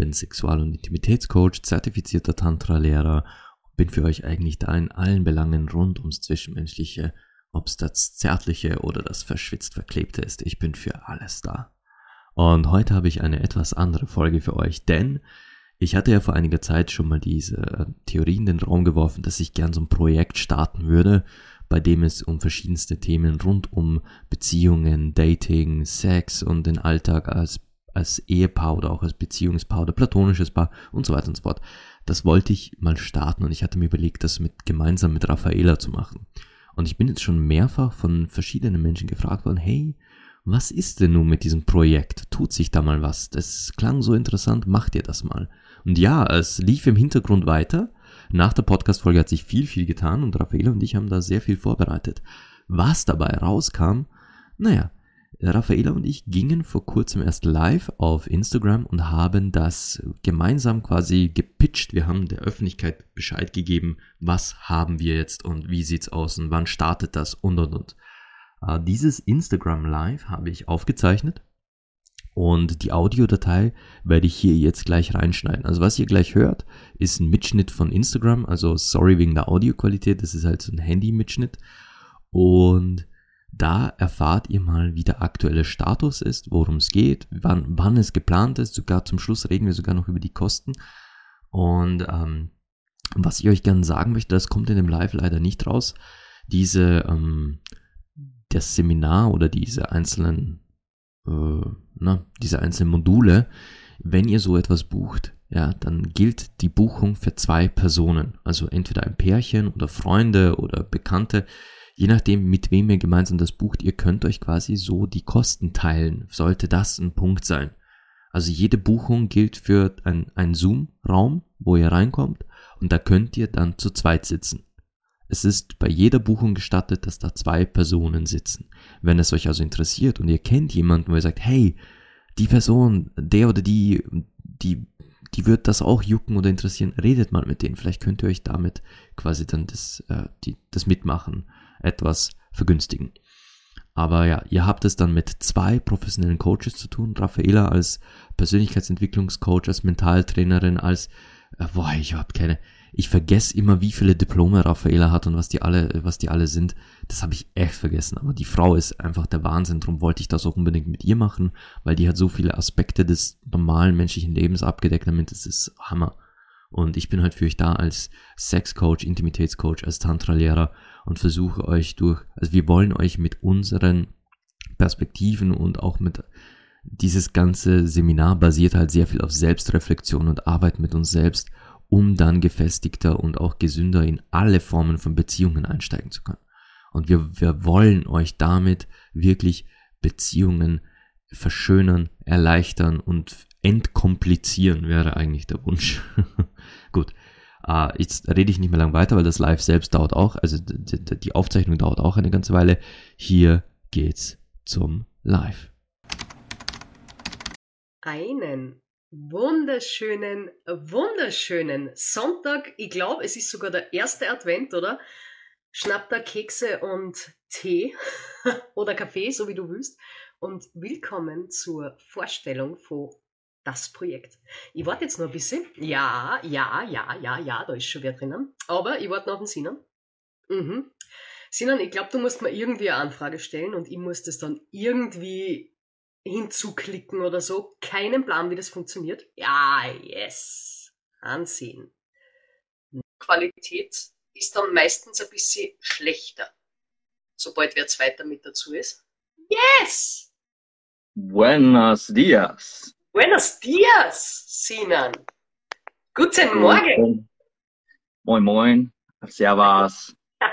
bin Sexual- und Intimitätscoach, zertifizierter Tantra-Lehrer und bin für euch eigentlich da in allen Belangen rund ums Zwischenmenschliche, ob es das Zärtliche oder das verschwitzt Verklebte ist. Ich bin für alles da. Und heute habe ich eine etwas andere Folge für euch, denn ich hatte ja vor einiger Zeit schon mal diese Theorie in den Raum geworfen, dass ich gern so ein Projekt starten würde, bei dem es um verschiedenste Themen rund um Beziehungen, Dating, Sex und den Alltag als, als Ehepaar oder auch als Beziehungspaar oder platonisches Paar und so weiter und so fort. Das wollte ich mal starten und ich hatte mir überlegt, das mit, gemeinsam mit Raffaela zu machen. Und ich bin jetzt schon mehrfach von verschiedenen Menschen gefragt worden, hey, was ist denn nun mit diesem Projekt? Tut sich da mal was? Das klang so interessant, macht ihr das mal? Und ja, es lief im Hintergrund weiter. Nach der Podcast-Folge hat sich viel, viel getan und Raffaella und ich haben da sehr viel vorbereitet. Was dabei rauskam, naja, Raffaella und ich gingen vor kurzem erst live auf Instagram und haben das gemeinsam quasi gepitcht. Wir haben der Öffentlichkeit Bescheid gegeben, was haben wir jetzt und wie sieht's aus und wann startet das und und und. Uh, dieses Instagram Live habe ich aufgezeichnet und die Audiodatei werde ich hier jetzt gleich reinschneiden. Also was ihr gleich hört, ist ein Mitschnitt von Instagram. Also sorry wegen der Audioqualität, das ist halt so ein Handy-Mitschnitt. Und da erfahrt ihr mal, wie der aktuelle Status ist, worum es geht, wann, wann es geplant ist. Sogar zum Schluss reden wir sogar noch über die Kosten. Und ähm, was ich euch gerne sagen möchte, das kommt in dem Live leider nicht raus. Diese, ähm, das Seminar oder diese einzelnen äh, na, diese einzelnen Module, wenn ihr so etwas bucht, ja, dann gilt die Buchung für zwei Personen. Also entweder ein Pärchen oder Freunde oder Bekannte, je nachdem, mit wem ihr gemeinsam das bucht, ihr könnt euch quasi so die Kosten teilen. Sollte das ein Punkt sein. Also jede Buchung gilt für einen Zoom-Raum, wo ihr reinkommt und da könnt ihr dann zu zweit sitzen. Es ist bei jeder Buchung gestattet, dass da zwei Personen sitzen. Wenn es euch also interessiert und ihr kennt jemanden, wo ihr sagt, hey, die Person, der oder die, die, die wird das auch jucken oder interessieren, redet mal mit denen. Vielleicht könnt ihr euch damit quasi dann das, äh, die, das Mitmachen etwas vergünstigen. Aber ja, ihr habt es dann mit zwei professionellen Coaches zu tun. Raffaela als Persönlichkeitsentwicklungscoach, als Mentaltrainerin, als, äh, boah, ich habe keine, ich vergesse immer, wie viele Diplome Raffaela hat und was die alle, was die alle sind. Das habe ich echt vergessen. Aber die Frau ist einfach der Wahnsinn. Darum wollte ich das auch unbedingt mit ihr machen, weil die hat so viele Aspekte des normalen menschlichen Lebens abgedeckt. Damit das ist Hammer. Und ich bin halt für euch da als Sexcoach, Intimitätscoach, als Tantra-Lehrer und versuche euch durch, also wir wollen euch mit unseren Perspektiven und auch mit dieses ganze Seminar basiert halt sehr viel auf Selbstreflexion und Arbeit mit uns selbst um dann gefestigter und auch gesünder in alle Formen von Beziehungen einsteigen zu können. Und wir, wir wollen euch damit wirklich Beziehungen verschönern, erleichtern und entkomplizieren, wäre eigentlich der Wunsch. Gut, uh, jetzt rede ich nicht mehr lang weiter, weil das Live selbst dauert auch, also die Aufzeichnung dauert auch eine ganze Weile. Hier geht's zum Live. Einen wunderschönen, wunderschönen Sonntag. Ich glaube, es ist sogar der erste Advent, oder? Schnapp da Kekse und Tee oder Kaffee, so wie du willst. Und willkommen zur Vorstellung von das Projekt. Ich warte jetzt noch ein bisschen. Ja, ja, ja, ja, ja, da ist schon wer drinnen. Aber ich warte noch auf den Sinan. Mhm. Sinan, ich glaube, du musst mir irgendwie eine Anfrage stellen und ich muss das dann irgendwie hinzuklicken oder so. Keinen Plan, wie das funktioniert. Ja, yes. Ansehen. Qualität ist dann meistens ein bisschen schlechter, sobald wer zweiter mit dazu ist. Yes! Buenos dias. Buenos dias, Sinan. Guten Morgen. Moin, moin. Servus.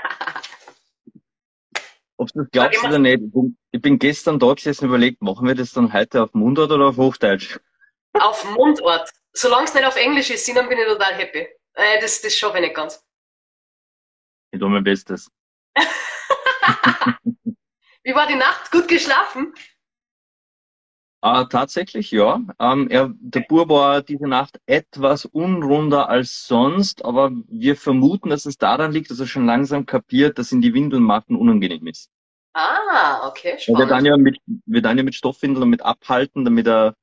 Ob du das glaubst oder nicht, ich bin gestern da gesessen und überlegt, machen wir das dann heute auf Mundart oder auf Hochdeutsch? Auf Mundart. solange es nicht auf Englisch ist, dann bin ich total happy. Äh, das, das schaffe ich nicht ganz. Ich tue mein Bestes. Wie war die Nacht? Gut geschlafen? Äh, tatsächlich, ja. Ähm, er, der Bur war diese Nacht etwas unrunder als sonst, aber wir vermuten, dass es daran liegt, dass er schon langsam kapiert, dass ihn die Windeln machen unangenehm ist. Ah, okay, Wir spannend. dann ja mit, wir dann ja mit Stoffwindeln damit abhalten, damit er,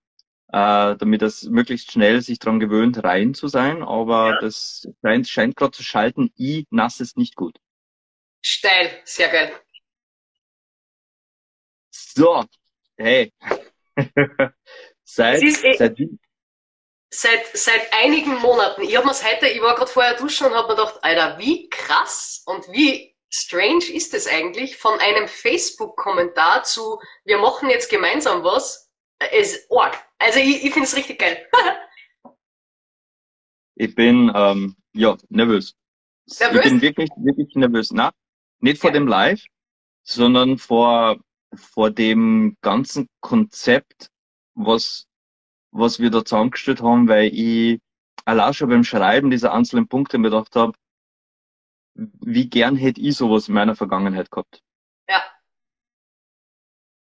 äh, damit er möglichst schnell sich dran gewöhnt, rein zu sein. Aber Ja. das scheint, scheint gerade zu schalten. I, nass ist nicht gut. Steil, sehr geil. So, hey. seit, ist eh- seit wie- Seit, seit einigen Monaten. Ich habe mir's heute, ich war gerade vorher duschen und habe mir gedacht, Alter, wie krass und wie strange ist es eigentlich, von einem Facebook-Kommentar zu, wir machen jetzt gemeinsam was, ist arg. Also ich, ich finde es richtig geil. ich bin ähm, ja nervös. Nervös? Ich bin wirklich, wirklich nervös. Na, nicht vor Ja. dem Live, sondern vor, vor dem ganzen Konzept, was, was wir da zusammengestellt haben, weil ich allein schon beim Schreiben dieser einzelnen Punkte mir gedacht habe, wie gern hätte ich sowas in meiner Vergangenheit gehabt. Ja.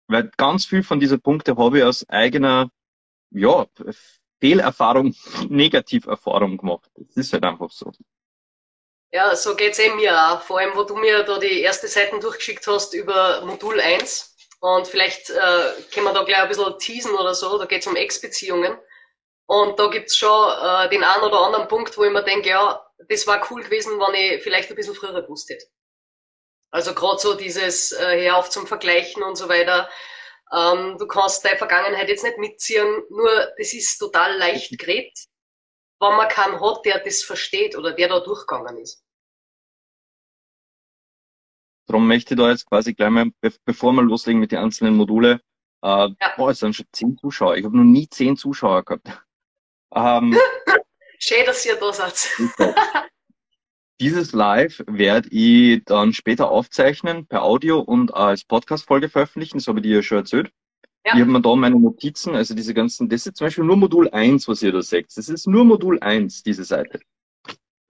Weil ganz viel von diesen Punkten habe ich aus eigener, ja, Fehlerfahrung, Negativerfahrung gemacht. Das ist halt einfach so. Ja, so geht's eh mir auch. Vor allem, wo du mir da die erste Seiten durchgeschickt hast über Modul 1. Und vielleicht äh, können wir da gleich ein bisschen teasen oder so. Da geht's um Ex-Beziehungen. Und da gibt's schon äh, den einen oder anderen Punkt, wo ich mir denke, ja, das war cool gewesen, wenn ich vielleicht ein bisschen früher gewusst hätte. Also gerade so dieses äh, Hör auf zum Vergleichen und so weiter. Ähm, du kannst deine Vergangenheit jetzt nicht mitziehen, nur das ist total leicht geredet, wenn man keinen hat, der das versteht oder der da durchgegangen ist. Darum möchte ich da jetzt quasi gleich mal, be bevor wir loslegen mit den einzelnen Module, äh, Ja. boah, es sind schon zehn Zuschauer. Ich habe noch nie zehn Zuschauer gehabt. Ähm, Schön, dass ihr da seid. dieses Live werde ich dann später aufzeichnen per Audio und als Podcast-Folge veröffentlichen. Das habe ich dir ja schon erzählt. Ja. Ich habe mir da meine Notizen, also diese ganzen, das ist zum Beispiel nur Modul 1, was ihr da seht. Das ist nur Modul 1, diese Seite.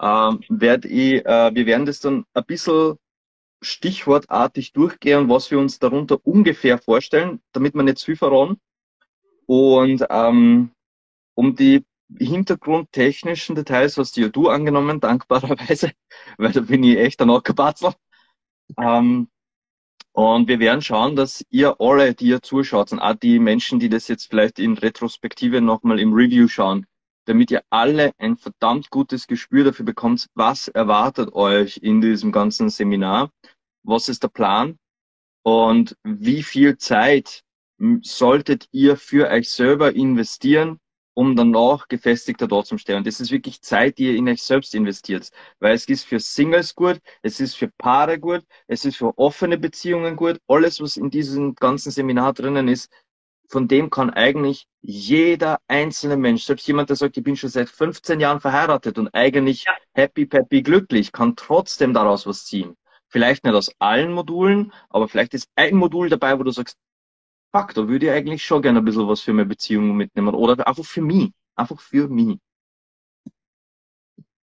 Ähm, werd ich, äh, wir werden das dann ein bisschen stichwortartig durchgehen, was wir uns darunter ungefähr vorstellen, damit wir nicht zu viel verraten. Und ähm, um die hintergrundtechnischen Details hast ja du angenommen, dankbarerweise, weil da bin ich echt ein Ackerbatzel. Ähm, und wir werden schauen, dass ihr alle, die ihr zuschaut, und auch die Menschen, die das jetzt vielleicht in Retrospektive nochmal im Review schauen, damit ihr alle ein verdammt gutes Gespür dafür bekommt, was erwartet euch in diesem ganzen Seminar, was ist der Plan und wie viel Zeit solltet ihr für euch selber investieren, um danach gefestigter dort zu stehen. Und das ist wirklich Zeit, die ihr in euch selbst investiert. Weil es ist für Singles gut, es ist für Paare gut, es ist für offene Beziehungen gut. Alles, was in diesem ganzen Seminar drinnen ist, von dem kann eigentlich jeder einzelne Mensch, selbst jemand, der sagt, ich bin schon seit 15 Jahren verheiratet und eigentlich Ja. happy, peppy, glücklich, kann trotzdem daraus was ziehen. Vielleicht nicht aus allen Modulen, aber vielleicht ist ein Modul dabei, wo du sagst, fuck, da würde ich eigentlich schon gerne ein bisschen was für meine Beziehung mitnehmen oder einfach für mich. Einfach für mich.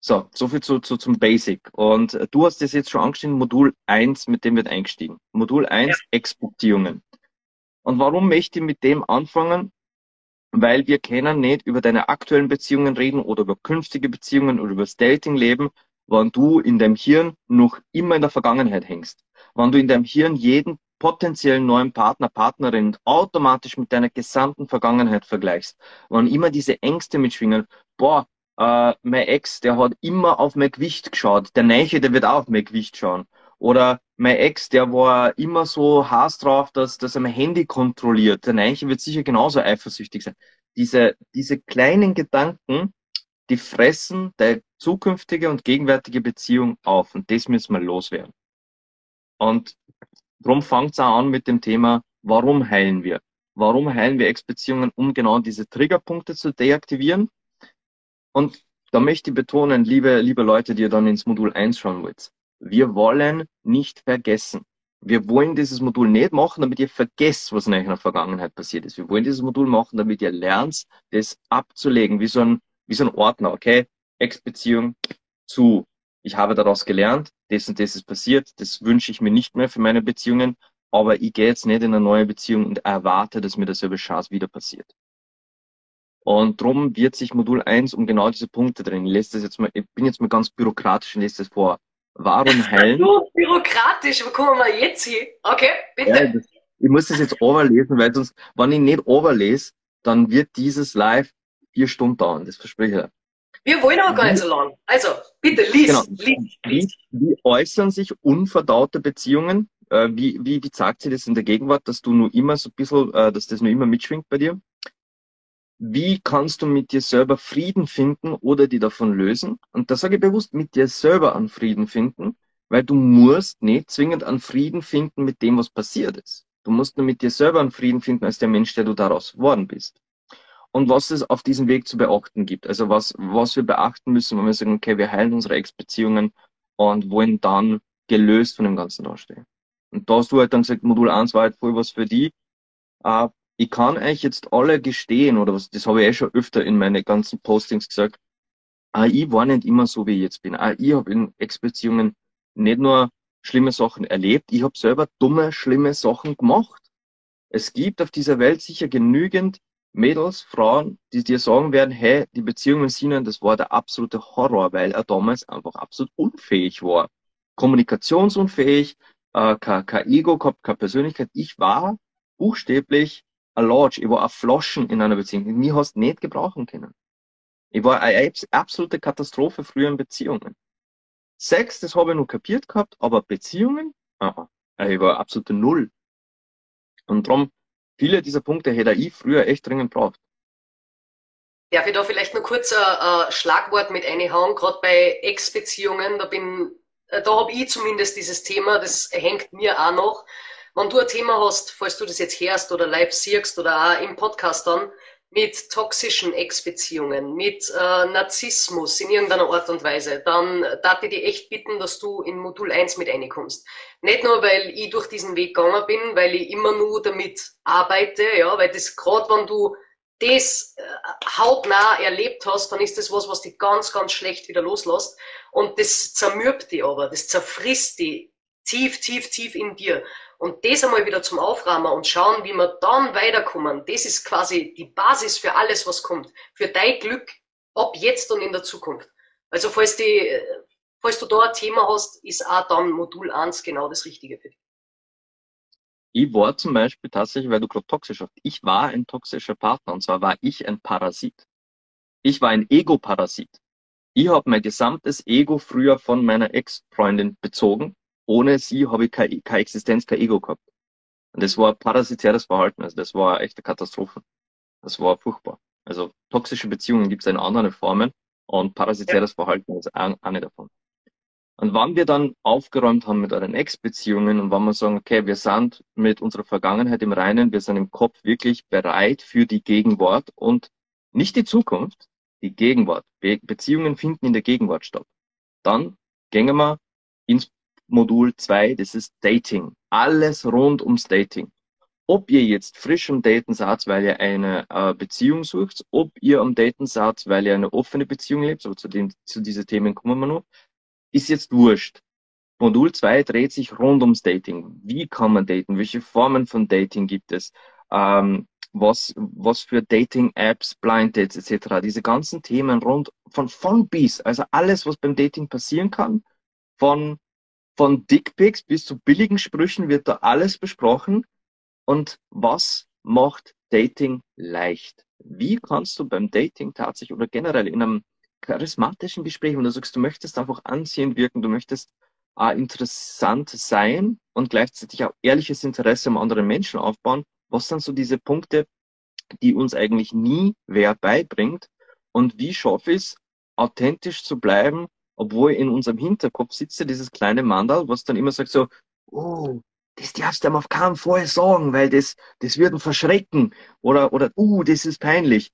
So, soviel zu, zu, zum Basic. Und äh, du hast das jetzt schon angeschnitten, Modul 1, mit dem wird eingestiegen. Modul 1, Ex-Beziehungen. Und warum möchte ich mit dem anfangen? Weil wir können nicht über deine aktuellen Beziehungen reden oder über künftige Beziehungen oder über das Datingleben, wenn du in deinem Hirn noch immer in der Vergangenheit hängst. Wenn du in deinem Hirn jeden potenziellen neuen Partner, Partnerin automatisch mit deiner gesamten Vergangenheit vergleichst. Wenn immer diese Ängste mitschwingen, boah, äh, mein Ex, der hat immer auf mein Gewicht geschaut, der Neiche, der wird auch auf mein Gewicht schauen. Oder mein Ex, der war immer so Hass drauf, dass, dass er mein Handy kontrolliert. Der Neiche wird sicher genauso eifersüchtig sein. Diese, diese kleinen Gedanken, die fressen deine zukünftige und gegenwärtige Beziehung auf. Und das müssen wir loswerden. Und darum fängt es auch an mit dem Thema, warum heilen wir? Warum heilen wir Ex-Beziehungen, um genau diese Triggerpunkte zu deaktivieren? Und da möchte ich betonen, liebe, liebe Leute, die ihr dann ins Modul 1 schauen wollt, wir wollen nicht vergessen. Wir wollen dieses Modul nicht machen, damit ihr vergesst, was in eurer Vergangenheit passiert ist. Wir wollen dieses Modul machen, damit ihr lernt, das abzulegen, wie so ein, wie so ein Ordner, okay? Ex-Beziehung zu, ich habe daraus gelernt, das und das ist passiert, das wünsche ich mir nicht mehr für meine Beziehungen, aber ich gehe jetzt nicht in eine neue Beziehung und erwarte, dass mir dasselbe Chance wieder passiert. Und darum wird sich Modul 1 um genau diese Punkte drehen. Ich lese das jetzt mal, ich bin jetzt mal ganz bürokratisch und lese das vor. Warum heilen? Du, bürokratisch, wo kommen wir jetzt hin? Okay, bitte. Ja, das, ich muss das jetzt overlesen, weil sonst, wenn ich nicht overlese, dann wird dieses Live vier Stunden dauern, das verspreche ich. Wir wollen aber gar nicht so lang. Also, bitte, lies, genau. lies, lies. Wie, wie äußern sich unverdaute Beziehungen? Äh, wie, wie, wie zeigt sich das in der Gegenwart, dass du nur immer so ein bisschen, äh, dass das nur immer mitschwingt bei dir? Wie kannst du mit dir selber Frieden finden oder die davon lösen? Und da sage ich bewusst, mit dir selber an Frieden finden, weil du musst nicht zwingend an Frieden finden mit dem, was passiert ist. Du musst nur mit dir selber an Frieden finden als der Mensch, der du daraus geworden bist. Und was es auf diesem Weg zu beachten gibt. Also was, was wir beachten müssen, wenn wir sagen, okay, wir heilen unsere Ex-Beziehungen und wollen dann gelöst von dem Ganzen dastehen. Und da hast du halt dann gesagt, Modul 1 war halt voll was für die. Äh, ich kann euch jetzt alle gestehen, oder was, das habe ich eh schon öfter in meine ganzen Postings gesagt, auch ich war nicht immer so, wie ich jetzt bin. Auch ich habe in Ex-Beziehungen nicht nur schlimme Sachen erlebt, ich habe selber dumme, schlimme Sachen gemacht. Es gibt auf dieser Welt sicher genügend Mädels, Frauen, die dir sagen werden, hey, die Beziehung mit ihnen, das war der absolute Horror, weil er damals einfach absolut unfähig war. Kommunikationsunfähig, äh, kein, kein Ego gehabt, keine Persönlichkeit. Ich war buchstäblich ein Lodge, ich war ein Floschen in einer Beziehung. Mir hast nicht gebrauchen können. Ich war eine absolute Katastrophe früher in Beziehungen. Sex, das habe ich noch kapiert gehabt, aber Beziehungen, aha, ich war absolute Null. Und darum, viele dieser Punkte hätte ich früher echt dringend braucht. Darf ich da vielleicht noch kurz ein, ein Schlagwort mit einhauen, gerade bei Ex-Beziehungen, da bin, äh, da habe ich zumindest dieses Thema, das hängt mir auch noch. Wenn du ein Thema hast, falls du das jetzt hörst oder live siehst oder auch im Podcast dann, mit toxischen Ex-Beziehungen, mit äh, Narzissmus in irgendeiner Art und Weise, dann darf ich dir echt bitten, dass du in Modul 1 mit reinkommst. Nicht nur, weil ich durch diesen Weg gegangen bin, weil ich immer nur damit arbeite, ja, weil das gerade, wenn du das äh, hautnah erlebt hast, dann ist das was, was dich ganz, ganz schlecht wieder loslässt. Und das zermürbt dich aber, das zerfrisst dich tief, tief, tief in dir. Und das einmal wieder zum Aufrahmen und schauen, wie wir dann weiterkommen, das ist quasi die Basis für alles, was kommt. Für dein Glück ab jetzt und in der Zukunft. Also falls, die, falls du da ein Thema hast, ist auch dann Modul 1 genau das Richtige für dich. Ich war zum Beispiel tatsächlich, weil du gerade toxisch hast, ich war ein toxischer Partner und zwar war ich ein Parasit. Ich war ein Ego-Parasit. Ich habe mein gesamtes Ego früher von meiner Ex-Freundin bezogen ohne sie habe ich keine, keine Existenz, kein Ego gehabt. Und das war parasitäres Verhalten, also das war echt eine Katastrophe. Das war furchtbar. Also toxische Beziehungen gibt es in anderen Formen und parasitäres ja. Verhalten ist eine davon. Und wann wir dann aufgeräumt haben mit euren Ex-Beziehungen und wann wir sagen, okay, wir sind mit unserer Vergangenheit im Reinen, wir sind im Kopf wirklich bereit für die Gegenwart und nicht die Zukunft, die Gegenwart. Be Beziehungen finden in der Gegenwart statt. Dann gehen wir ins Modul 2, das ist Dating. Alles rund ums Dating. Ob ihr jetzt frisch am Daten seid, weil ihr eine äh, Beziehung sucht, ob ihr am Daten seid, weil ihr eine offene Beziehung lebt, aber zu, den, zu diesen Themen kommen wir noch, ist jetzt wurscht. Modul 2 dreht sich rund ums Dating. Wie kann man daten? Welche Formen von Dating gibt es? Ähm, was, was für Dating-Apps, Blind Dates etc. Diese ganzen Themen rund von von bis, also alles, was beim Dating passieren kann, von von Dickpics bis zu billigen Sprüchen wird da alles besprochen. Und was macht Dating leicht? Wie kannst du beim Dating tatsächlich oder generell in einem charismatischen Gespräch, wenn du sagst, du möchtest einfach anziehend wirken, du möchtest äh, interessant sein und gleichzeitig auch ehrliches Interesse am anderen Menschen aufbauen, was sind so diese Punkte, die uns eigentlich nie wer beibringt und wie schaffe ich es, authentisch zu bleiben obwohl in unserem Hinterkopf sitzt ja dieses kleine Mandal, was dann immer sagt so, oh, das darfst du ihm auf keinen Fall sagen, weil das, das wird ihn verschrecken oder, oder, uh, das ist peinlich.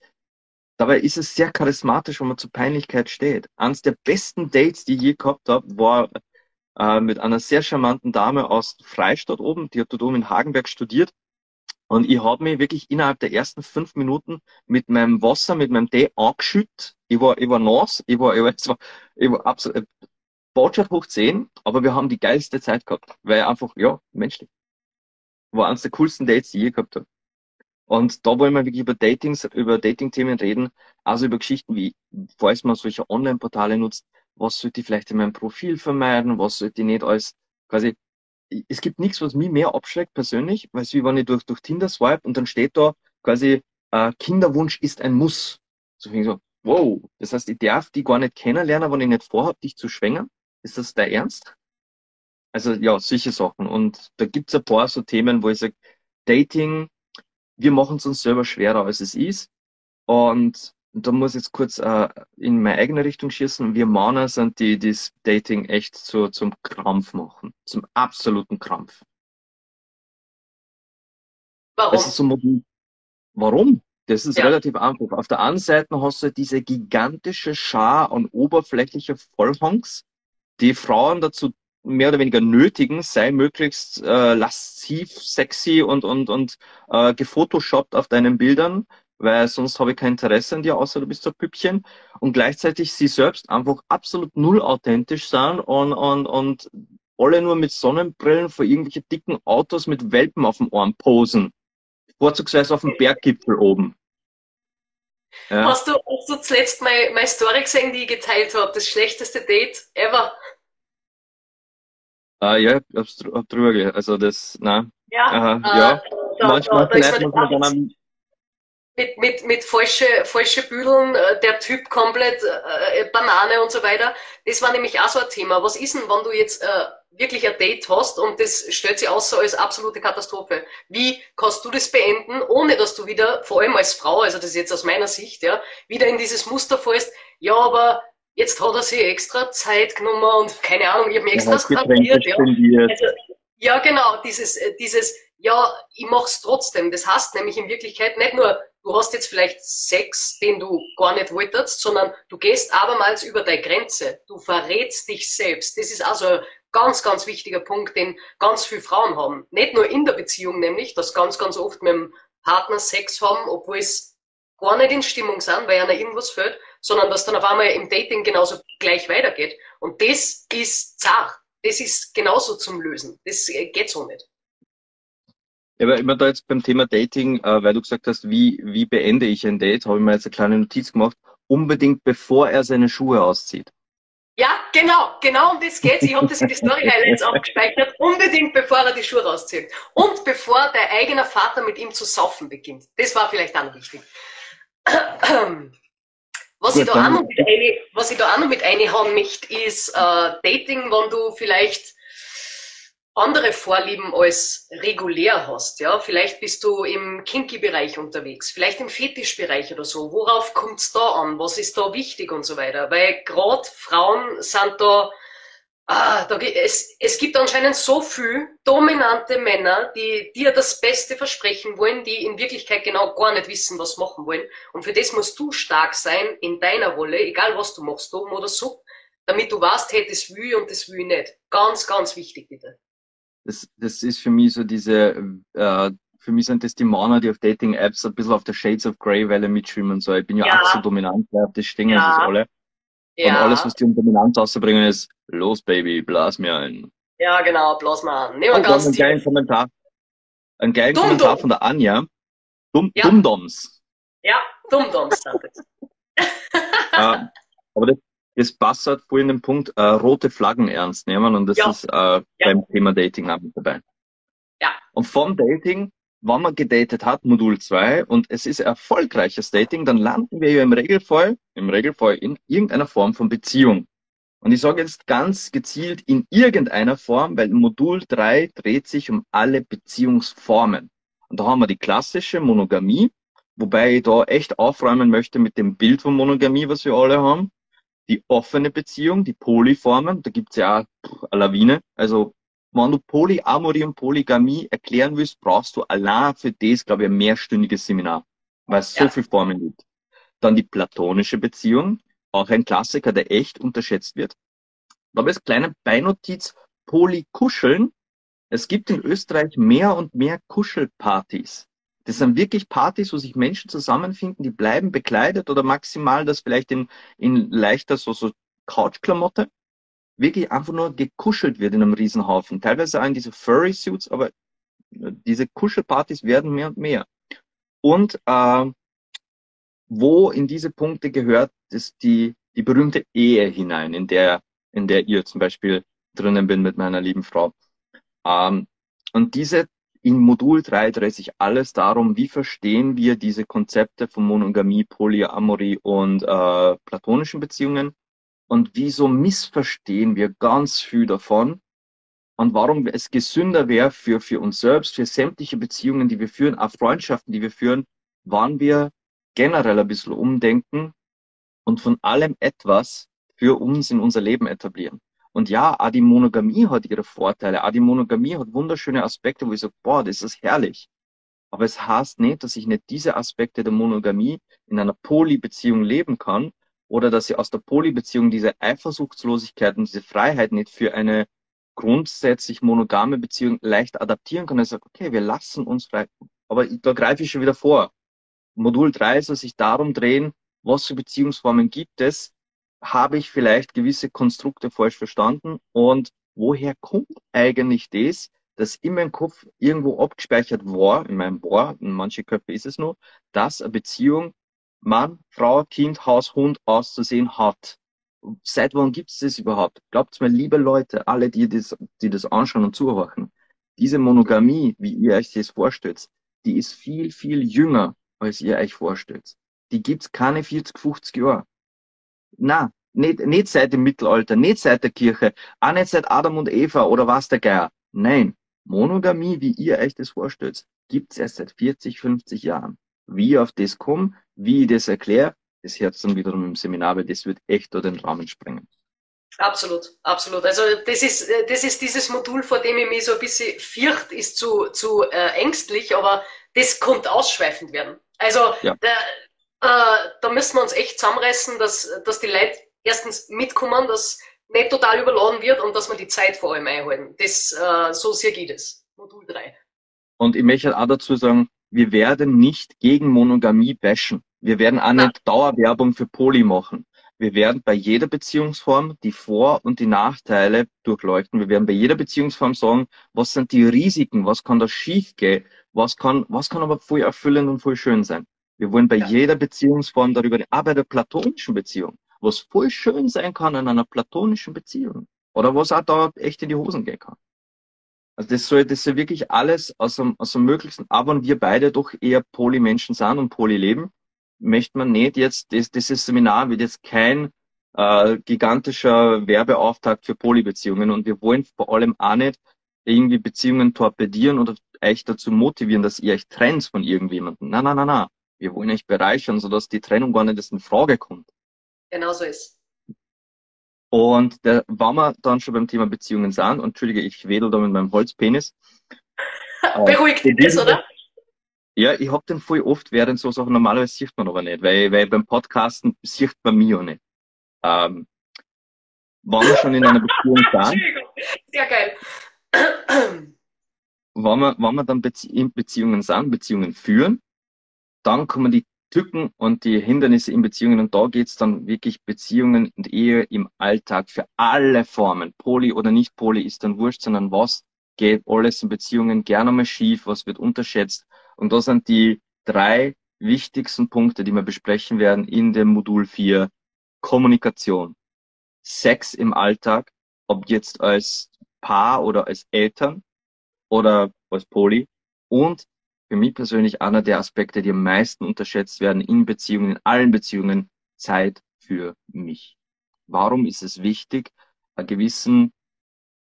Dabei ist es sehr charismatisch, wenn man zur Peinlichkeit steht. Eines der besten Dates, die ich je gehabt habe, war äh, mit einer sehr charmanten Dame aus Freistadt oben, die hat dort oben in Hagenberg studiert. Und ich habe mich wirklich innerhalb der ersten fünf Minuten mit meinem Wasser, mit meinem Tee angeschüttet. Ich war, ich war nass, ich war, ich war, ich war, ich war absolut, äh, Botschaft hoch 10, aber wir haben die geilste Zeit gehabt, weil einfach, ja, menschlich. War eines der coolsten Dates, die ich je gehabt habe. Und da wollen wir wirklich über Datings, über Dating-Themen reden, also über Geschichten wie, falls man solche Online-Portale nutzt, was sollte ich vielleicht in meinem Profil vermeiden, was sollte ich nicht als, quasi, es gibt nichts, was mich mehr abschreckt persönlich, weil es wie wenn ich durch, durch Tinder swipe und dann steht da quasi, äh, Kinderwunsch ist ein Muss. So ich so, wow, das heißt, ich darf die gar nicht kennenlernen, wenn ich nicht vorhabe, dich zu schwängern. Ist das der Ernst? Also ja, solche Sachen. Und da gibt's ein paar so Themen, wo ich sage, Dating, wir machen es uns selber schwerer, als es ist. Und da muss ich jetzt kurz äh, in meine eigene Richtung schießen. Wir Männer sind die, die das Dating echt zu, zum Krampf machen. Zum absoluten Krampf. Warum? Das ist so. Warum? Das ist Ja. relativ einfach. Auf der einen Seite hast du diese gigantische Schar an oberflächlicher Vollhongs, die Frauen dazu mehr oder weniger nötigen, sei möglichst äh, lasziv, sexy und, und, und äh, gefotoshoppt auf deinen Bildern, weil sonst habe ich kein Interesse an dir, außer du bist so ein Püppchen. Und gleichzeitig sie selbst einfach absolut null authentisch sind und, und, und alle nur mit Sonnenbrillen vor irgendwelche dicken Autos mit Welpen auf dem Arm posen. Vorzugsweise auf dem Berggipfel oben. Ja. Hast du, hast du zuletzt meine, meine Story gesehen, die ich geteilt habe? Das schlechteste Date ever. Ah, ja, ich hab's dr- hab drüber gelesen. Also das, nein. Ja. Aha, Äh, ja. Da, Manchmal da, da ist vielleicht muss man dann mit, mit, mit falsche, falsche Büdeln, äh, der Typ komplett äh, Banane und so weiter. Das war nämlich auch so ein Thema. Was ist denn, wenn du jetzt äh, wirklich ein Date hast und das stellt sich außer als absolute Katastrophe? Wie kannst du das beenden, ohne dass du wieder, vor allem als Frau, also das ist jetzt aus meiner Sicht, ja, wieder in dieses Muster fällst, ja, aber jetzt hat er sich extra Zeit genommen und keine Ahnung, ich habe mir extra ja. spendiert. Also, ja, genau, dieses, äh, dieses, ja, ich mach's trotzdem. Das heißt nämlich in Wirklichkeit nicht nur, du hast jetzt vielleicht Sex, den du gar nicht wolltest, sondern du gehst abermals über deine Grenze. Du verrätst dich selbst. Das ist also ein ganz, ganz wichtiger Punkt, den ganz viele Frauen haben. Nicht nur in der Beziehung nämlich, dass ganz, ganz oft mit dem Partner Sex haben, obwohl es gar nicht in Stimmung sind, weil einer irgendwas fehlt, sondern dass dann auf einmal im Dating genauso gleich weitergeht. Und das ist zart. Das ist genauso zum Lösen. Das äh, geht so nicht. Ja, aber immer da jetzt beim Thema Dating, äh, weil du gesagt hast, wie, wie beende ich ein Date, habe ich mir jetzt eine kleine Notiz gemacht. Unbedingt bevor er seine Schuhe auszieht. Ja, genau, genau um das geht's. Ich habe das in die Story Highlights abgespeichert. Unbedingt bevor er die Schuhe rauszieht. Und bevor der eigene Vater mit ihm zu saufen beginnt. Das war vielleicht auch noch wichtig. Was, Gut, ich da auch noch mit eine, was ich da auch noch mit einhauen möchte, ist äh, Dating, wenn du vielleicht andere Vorlieben als regulär hast. Ja? Vielleicht bist du im Kinky-Bereich unterwegs, vielleicht im Fetischbereich oder so. Worauf kommt's da an? Was ist da wichtig und so weiter? Weil gerade Frauen sind da, ah, da es, es gibt anscheinend so viel dominante Männer, die dir das Beste versprechen wollen, die in Wirklichkeit genau gar nicht wissen, was machen wollen. Und für das musst du stark sein in deiner Rolle, egal was du machst, oben oder so, damit du weißt, hey, das will ich und das will ich nicht. Ganz, ganz wichtig, bitte. Das, das ist für mich so diese, äh, für mich sind das die Männer, die auf Dating-Apps ein bisschen auf der Shades of Grey Welle mitschwimmen. So, ich bin ja, Ja. auch so dominant, auf das stehen Ja. ja. alle. Und alles, was die um Dominanz auszubringen, ist, los Baby, blas mir ein. Ja, genau, blas mal an. Nehmen wir ganz einen geilen Kommentar. Einen geilen Dumm, Kommentar dumm. von der Anja. Dumm, Ja. Dummdoms. Ja, dumm, sind das. äh, aber das, das passt halt voll in den Punkt, äh, rote Flaggen ernst nehmen und das Ja. ist äh, beim Thema Dating auch mit dabei. Ja. Und vom Dating, wenn man gedatet hat, Modul 2, und es ist erfolgreiches Dating, dann landen wir ja im Regelfall, im Regelfall in irgendeiner Form von Beziehung. Und ich sage jetzt ganz gezielt in irgendeiner Form, weil Modul 3 dreht sich um alle Beziehungsformen. Und da haben wir die klassische Monogamie, wobei ich da echt aufräumen möchte mit dem Bild von Monogamie, was wir alle haben. Die offene Beziehung, die Polyformen, da gibt's ja auch eine Lawine. Also wenn du Polyamorie und Polygamie erklären willst, brauchst du allein für das, glaube ich, ein mehrstündiges Seminar, weil es so Ja. viele Formen gibt. Dann die platonische Beziehung, auch ein Klassiker, der echt unterschätzt wird. Da habe ich kleine Beinotiz Polykuscheln. Es gibt in Österreich mehr und mehr Kuschelpartys. Das sind wirklich Partys, wo sich Menschen zusammenfinden, die bleiben bekleidet oder maximal das vielleicht in, in leichter so, so Couchklamotte. Wirklich einfach nur gekuschelt wird in einem Riesenhaufen. Teilweise auch in diese Furry-Suits, aber diese Kuschelpartys werden mehr und mehr. Und äh, wo in diese Punkte gehört ist die, die berühmte Ehe hinein, in der, in der ihr zum Beispiel drinnen bin mit meiner lieben Frau. Ähm, und diese in Modul 3 dreht sich alles darum, wie verstehen wir diese Konzepte von Monogamie, Polyamorie und äh, platonischen Beziehungen und wieso missverstehen wir ganz viel davon und warum es gesünder wäre für, für uns selbst, für sämtliche Beziehungen, die wir führen, auch Freundschaften, die wir führen, wann wir generell ein bisschen umdenken und von allem etwas für uns in unser Leben etablieren. Und ja, auch die Monogamie hat ihre Vorteile. Auch die Monogamie hat wunderschöne Aspekte, wo ich sage, boah, das ist herrlich. Aber es heißt nicht, dass ich nicht diese Aspekte der Monogamie in einer Polybeziehung leben kann oder dass ich aus der Polybeziehung diese Eifersuchtslosigkeit und diese Freiheit nicht für eine grundsätzlich monogame Beziehung leicht adaptieren kann. Ich sage, okay, wir lassen uns frei. Aber da greife ich schon wieder vor. Modul 3 soll sich darum drehen, was für Beziehungsformen gibt es, habe ich vielleicht gewisse Konstrukte falsch verstanden und woher kommt eigentlich das, dass in meinem Kopf irgendwo abgespeichert war, in meinem Bohr, in manche Köpfe ist es nur, dass eine Beziehung Mann, Frau, Kind, Haus, Hund auszusehen hat. Seit wann gibt es das überhaupt? Glaubt mir, liebe Leute, alle, die das, die das anschauen und zuhören, diese Monogamie, wie ihr euch das vorstellt, die ist viel, viel jünger, als ihr euch vorstellt. Die gibt's keine 40, 50 Jahre. Na, nicht, nicht seit dem Mittelalter, nicht seit der Kirche, auch nicht seit Adam und Eva oder was der Geier. Nein, Monogamie, wie ihr euch das vorstellt, gibt's erst seit 40, 50 Jahren. Wie ich auf das komme, wie ich das erkläre, das hört dann wiederum im Seminar, weil das wird echt da den Rahmen sprengen. Absolut, absolut. Also das ist, das ist dieses Modul, vor dem ich mich so ein bisschen fürcht, ist zu, zu äh, ängstlich, aber das kommt ausschweifend werden. Also ja. der, äh, da müssen wir uns echt zusammenreißen, dass, dass die Leute erstens mitkommen, dass nicht total überladen wird und dass wir die Zeit vor allem einhalten. Das, äh, so sehr geht es. Modul 3. Und ich möchte auch dazu sagen, wir werden nicht gegen Monogamie bashen. Wir werden auch nicht Dauerwerbung für Poly machen. Wir werden bei jeder Beziehungsform die Vor- und die Nachteile durchleuchten. Wir werden bei jeder Beziehungsform sagen, was sind die Risiken, was kann da schiefgehen, was kann, was kann aber voll erfüllend und voll schön sein. Wir wollen bei ja. jeder Beziehungsform darüber reden, bei der platonischen Beziehung, was voll schön sein kann in einer platonischen Beziehung. Oder was auch da echt in die Hosen gehen kann. Also das soll, das soll wirklich alles aus dem, aus dem Möglichsten, aber wenn wir beide doch eher Polymenschen sind und Poly leben, möchte man nicht jetzt, das, dieses Seminar wird jetzt kein äh, gigantischer Werbeauftakt für Polybeziehungen und wir wollen vor allem auch nicht irgendwie Beziehungen torpedieren oder euch dazu motivieren, dass ihr euch trennt von irgendjemandem. Nein, nein, nein, nein. Wir wollen euch bereichern, sodass die Trennung gar nicht erst in Frage kommt. Genau so ist. Und der, wenn wir dann schon beim Thema Beziehungen sind, und entschuldige, ich wedel da mit meinem Holzpenis. Beruhigt dich das, oder? Ja, ich hab den voll oft während so Sachen, normalerweise sieht man aber nicht, weil, weil beim Podcasten sieht man mich auch nicht. Ähm, wenn wir schon in einer Beziehung sind. Sehr geil. wenn wir, wenn wir dann Bezie in Beziehungen sind, Beziehungen führen, dann kommen die Tücken und die Hindernisse in Beziehungen und da geht's dann wirklich Beziehungen und Ehe im Alltag für alle Formen. Poly oder nicht Poly ist dann wurscht, sondern was geht alles in Beziehungen gerne mal schief, was wird unterschätzt. Und da sind die drei wichtigsten Punkte, die wir besprechen werden in dem Modul 4. Kommunikation. Sex im Alltag, ob jetzt als Paar oder als Eltern oder als Poly. Und für mich persönlich einer der Aspekte, die am meisten unterschätzt werden in Beziehungen, in allen Beziehungen, Zeit für mich. Warum ist es wichtig, einen gewissen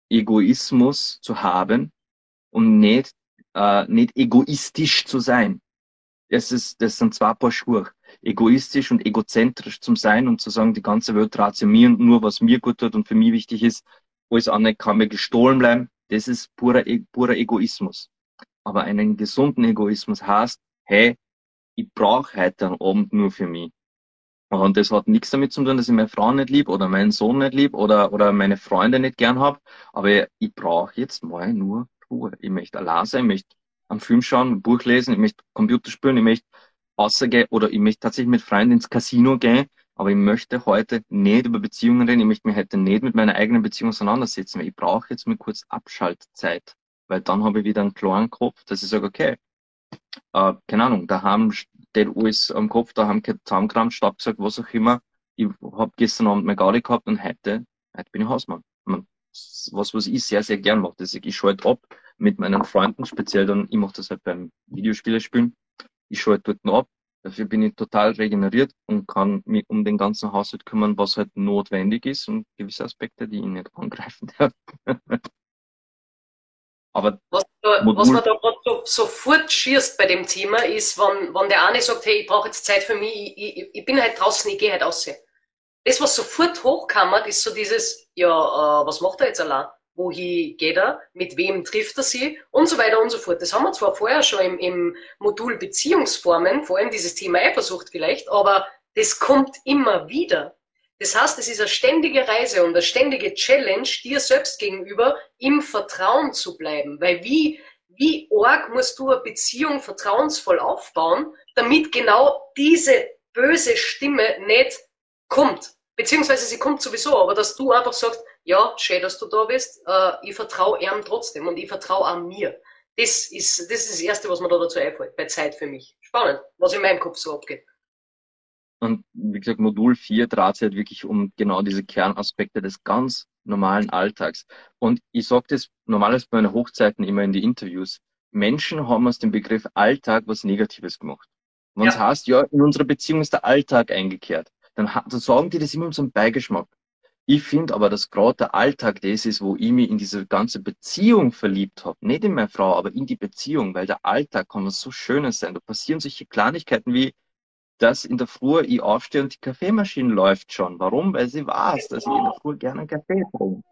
Egoismus zu haben und nicht, äh, nicht egoistisch zu sein? Das, ist, das sind zwei Paar Schuhe. Egoistisch und egozentrisch zu sein und zu sagen, die ganze Welt dreht sich mir und nur was mir gut tut und für mich wichtig ist, alles andere kann mir gestohlen bleiben. Das ist purer, e, purer Egoismus aber einen gesunden Egoismus heißt, hey, ich brauche heute einen Abend nur für mich. Und das hat nichts damit zu tun, dass ich meine Frau nicht lieb oder meinen Sohn nicht lieb oder, oder meine Freunde nicht gern habe. Aber ich brauche jetzt mal nur Ruhe. Ich möchte allein sein, ich möchte einen Film schauen, ein Buch lesen, ich möchte Computer spielen, ich möchte rausgehen oder ich möchte tatsächlich mit Freunden ins Casino gehen. Aber ich möchte heute nicht über Beziehungen reden, ich möchte mich heute nicht mit meiner eigenen Beziehung auseinandersetzen. Ich brauche jetzt mal kurz Abschaltzeit. Weil dann habe ich wieder einen klaren Kopf, dass ich sage, okay, äh, keine Ahnung, da haben steht alles am Kopf, da haben keine Zahnkrampf, Stabsack, was auch immer. Ich habe gestern Abend meine Gaudi gehabt und heute, heute bin ich Hausmann. Was, was ich sehr, sehr gern mache. Ich, ich schalte ab mit meinen Freunden, speziell dann, ich mache das halt beim Videospiele spielen. Ich schalte dort ab. Dafür bin ich total regeneriert und kann mich um den ganzen Haushalt kümmern, was halt notwendig ist und gewisse Aspekte, die ich nicht angreifen darf. Aber was, da, was man da gerade so, sofort schießt bei dem Thema ist, wenn, wenn der eine sagt, hey, ich brauche jetzt Zeit für mich, ich, ich, ich bin halt draußen, ich gehe halt raus. Das, was sofort hochkammert, ist so dieses, ja, äh, was macht er jetzt allein? Wohin geht er? Mit wem trifft er sie? Und so weiter und so fort. Das haben wir zwar vorher schon im, im Modul Beziehungsformen, vor allem dieses Thema Eifersucht vielleicht, aber das kommt immer wieder. Das heißt, es ist eine ständige Reise und eine ständige Challenge, dir selbst gegenüber im Vertrauen zu bleiben. Weil wie, wie arg musst du eine Beziehung vertrauensvoll aufbauen, damit genau diese böse Stimme nicht kommt. Beziehungsweise sie kommt sowieso, aber dass du einfach sagst, ja, schön, dass du da bist, äh, ich vertraue ihm trotzdem und ich vertraue an mir. Das ist, das ist das Erste, was mir da dazu einfällt, bei Zeit für mich. Spannend, was in meinem Kopf so abgeht. Und wie gesagt, Modul 4 dreht sich halt wirklich um genau diese Kernaspekte des ganz normalen Alltags. Und ich sage das normalerweise bei meinen Hochzeiten immer in die Interviews. Menschen haben aus dem Begriff Alltag was Negatives gemacht. Wenn es ja. heißt, ja, in unserer Beziehung ist der Alltag eingekehrt, dann, dann sagen die das immer um so einen Beigeschmack. Ich finde aber, dass gerade der Alltag das ist, wo ich mich in diese ganze Beziehung verliebt habe. Nicht in meine Frau, aber in die Beziehung, weil der Alltag kann was so Schönes sein. Da passieren solche Kleinigkeiten wie, dass in der Früh ich aufstehe und die Kaffeemaschine läuft schon. Warum? Weil sie weiß, dass ich in der Früh gerne einen Kaffee trinke.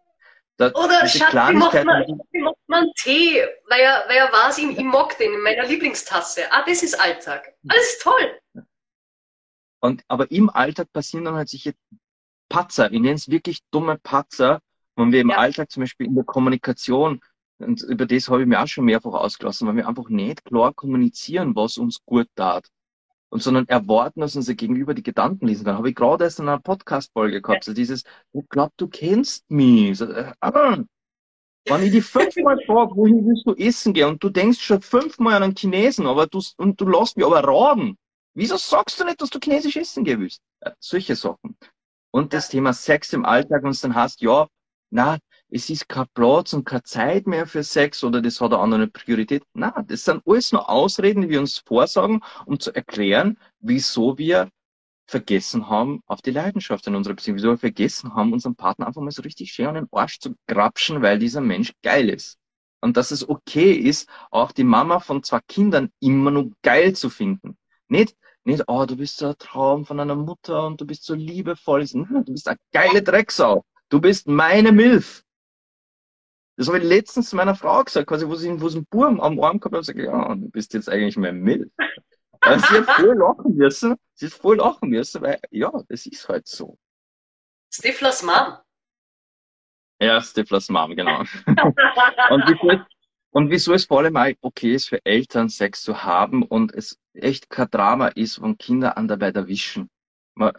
Das, Oder Schatz, man, wie macht man Tee? Weil er, weil er weiß, ich, ich mag den in meiner Lieblingstasse. Ah, das ist Alltag. Alles toll. Und, aber im Alltag passieren dann halt solche Patzer. Ich nenne es wirklich dumme Patzer. Wenn wir im ja. Alltag zum Beispiel in der Kommunikation, und über das habe ich mir auch schon mehrfach ausgelassen, weil wir einfach nicht klar kommunizieren, was uns gut tat und sondern erwarten, dass unser Gegenüber die Gedanken lesen kann. Habe ich gerade erst in einer Podcast-Folge gehabt. So dieses, ich glaube, du kennst mich. So, äh, ah. Wenn ich dich fünfmal frage, wohin willst du essen gehen und du denkst schon fünfmal an einen Chinesen, aber du, und du lässt mich aber raten. Wieso sagst du nicht, dass du chinesisch essen gehen willst? Äh, solche Sachen. Und das Thema Sex im Alltag, und dann heißt, ja, na, es ist kein Platz und keine Zeit mehr für Sex oder das hat eine andere Priorität. Na, das sind alles nur Ausreden, die wir uns vorsagen, um zu erklären, wieso wir vergessen haben auf die Leidenschaft in unserer Beziehung, wieso wir vergessen haben, unseren Partner einfach mal so richtig schön an den Arsch zu grapschen, weil dieser Mensch geil ist. Und dass es okay ist, auch die Mama von zwei Kindern immer nur geil zu finden. Nicht, nicht, oh, du bist so ein Traum von einer Mutter und du bist so liebevoll. Nein, du bist eine geile Drecksau. Du bist meine Milf. Das habe ich letztens zu meiner Frau gesagt, quasi, wo sie, wo sie einen Burm am Arm gehabt hat, und gesagt, ja, du bist jetzt eigentlich mein Milf. Also sie hat voll lachen müssen. Sie hat voll lachen müssen, weil, ja, das ist halt so. Stiflers Mom. Ja, Stiflers Mom, genau. und, wieso, und wieso es vor allem auch okay ist für Eltern, Sex zu haben und es echt kein Drama ist, wenn Kinder an dabei erwischen.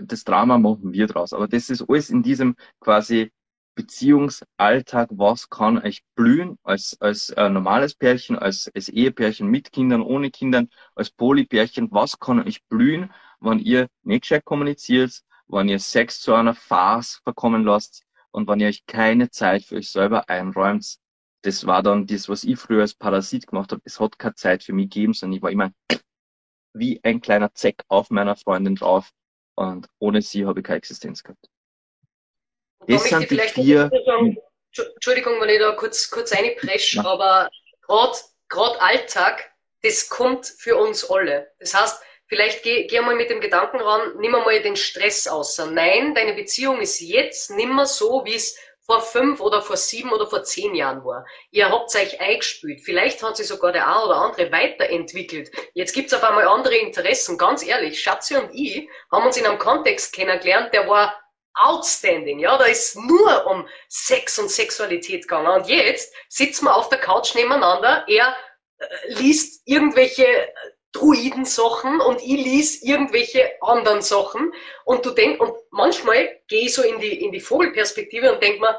Das Drama machen wir draus. Aber das ist alles in diesem quasi Beziehungsalltag, was kann euch blühen als, als äh, normales Pärchen, als, als Ehepärchen mit Kindern, ohne Kindern, als Polypärchen, was kann euch blühen, wenn ihr nicht gescheit kommuniziert, wenn ihr Sex zu einer Farce verkommen lasst und wenn ihr euch keine Zeit für euch selber einräumt. Das war dann das, was ich früher als Parasit gemacht habe. Es hat keine Zeit für mich gegeben, sondern ich war immer wie ein kleiner Zeck auf meiner Freundin drauf und ohne sie habe ich keine Existenz gehabt. Das sind die vier. Sagen, Entschuldigung, wenn ich da kurz, kurz reinpresche, ja. aber gerade Alltag, das kommt für uns alle. Das heißt, vielleicht geh, geh mal mit dem Gedanken ran, nimm mal den Stress außer. Nein, deine Beziehung ist jetzt nimmer so, wie es vor fünf oder vor sieben oder vor zehn Jahren war. Ihr habt euch eingespielt. Vielleicht hat sich sogar der eine oder andere weiterentwickelt. Jetzt gibt's auf einmal andere Interessen. Ganz ehrlich, Schatzi und ich haben uns in einem Kontext kennengelernt, der war outstanding. Ja, da ist nur um Sex und Sexualität gegangen. Und jetzt sitzen wir auf der Couch nebeneinander. Er äh, liest irgendwelche Druiden-Sachen und ich lies irgendwelche anderen Sachen und du denkst, und manchmal gehe ich so in die, in die Vogelperspektive und denk mir,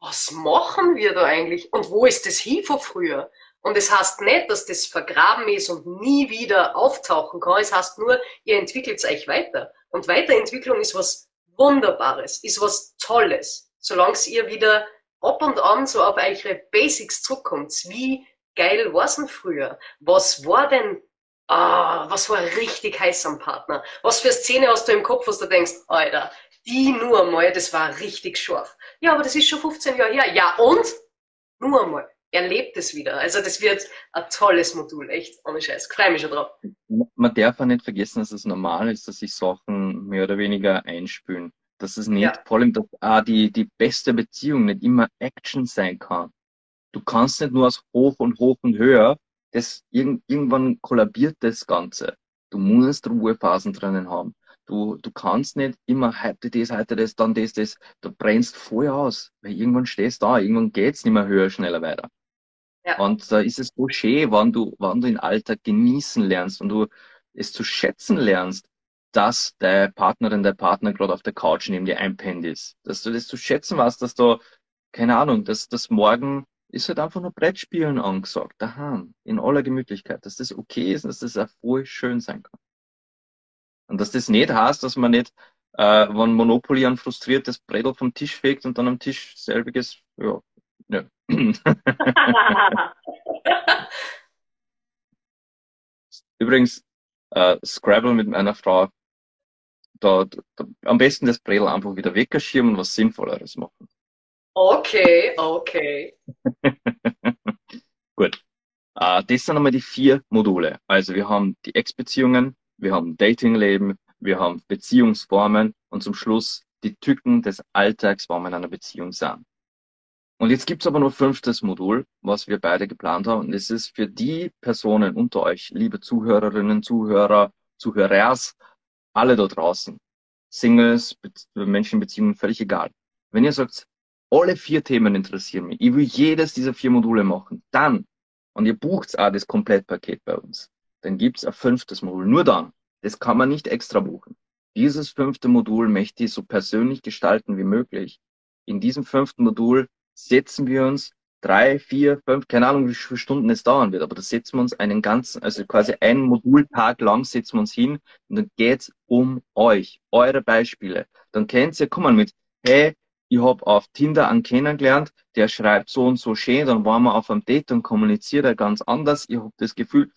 was machen wir da eigentlich und wo ist das hin von früher? Und es heißt nicht, dass das vergraben ist und nie wieder auftauchen kann. Es heißt nur, ihr entwickelt euch weiter. Und Weiterentwicklung ist was Wunderbares, ist was Tolles. Solange ihr wieder ab und an so auf eure Basics zurückkommt. Wie geil war's denn früher? Was war denn ah, was war richtig heiß am Partner? Was für Szene hast du im Kopf, was du denkst, Alter, die nur mal, das war richtig scharf. Ja, aber das ist schon 15 Jahre her. Ja, und? Nur mal. Erlebt es wieder. Also das wird ein tolles Modul, echt, ohne Scheiß. Freue mich schon drauf. Man darf auch nicht vergessen, dass es normal ist, dass sich Sachen mehr oder weniger einspülen. Dass es nicht, ja. vor allem, dass auch die, die beste Beziehung nicht immer Action sein kann. Du kannst nicht nur aus hoch und hoch und höher das, irg irgendwann kollabiert das Ganze. Du musst Ruhephasen drinnen haben. Du, du kannst nicht immer heute das, heute das, dann das, das. Du brennst voll aus, weil irgendwann stehst du da, irgendwann geht's nicht mehr höher, schneller weiter. Und da ist es so schön, wenn du, wenn du den Alltag genießen lernst und du es zu schätzen lernst, dass der Partnerin, der Partner gerade auf der Couch neben dir einpennt ist. Dass du das zu schätzen weißt, dass du, keine Ahnung, dass das morgen ist halt einfach nur Brettspielen angesagt, daheim, in aller Gemütlichkeit, dass das okay ist und dass das auch voll schön sein kann. Und dass das nicht heißt, dass man nicht, äh, wenn Monopoly ein frustriertes Brettel vom Tisch fegt und dann am Tisch selbiges, ja, ja. Übrigens, äh, Scrabble mit meiner Frau, da, da, am besten das Brettel einfach wieder weggeschirmen und was Sinnvolleres machen. Okay, okay. Gut. Uh, das sind einmal die vier Module. Also wir haben die Ex-Beziehungen, wir haben Datingleben, wir haben Beziehungsformen und zum Schluss die Tücken des Alltags, warum wir in einer Beziehung sind. Und jetzt gibt's aber noch fünftes Modul, was wir beide geplant haben. Und das ist für die Personen unter euch, liebe Zuhörerinnen, Zuhörer, Zuhörers, alle da draußen, Singles, Menschen Beziehungen, völlig egal. Wenn ihr sagt, alle vier Themen interessieren mich. Ich will jedes dieser vier Module machen. Dann, und ihr bucht auch das Komplettpaket bei uns, dann gibt's ein fünftes Modul. Nur dann. Das kann man nicht extra buchen. Dieses fünfte Modul möchte ich so persönlich gestalten wie möglich. In diesem fünften Modul setzen wir uns drei, vier, fünf, keine Ahnung, wie viele Stunden es dauern wird, aber da setzen wir uns einen ganzen, also quasi einen Modultag lang setzen wir uns hin und dann geht's um euch, eure Beispiele. Dann kennt ihr, komm mal mit, hey, ich habe auf Tinder einen kennengelernt, der schreibt so und so schön, dann waren wir auf einem Date und kommuniziert er ganz anders. Ich habe das Gefühl,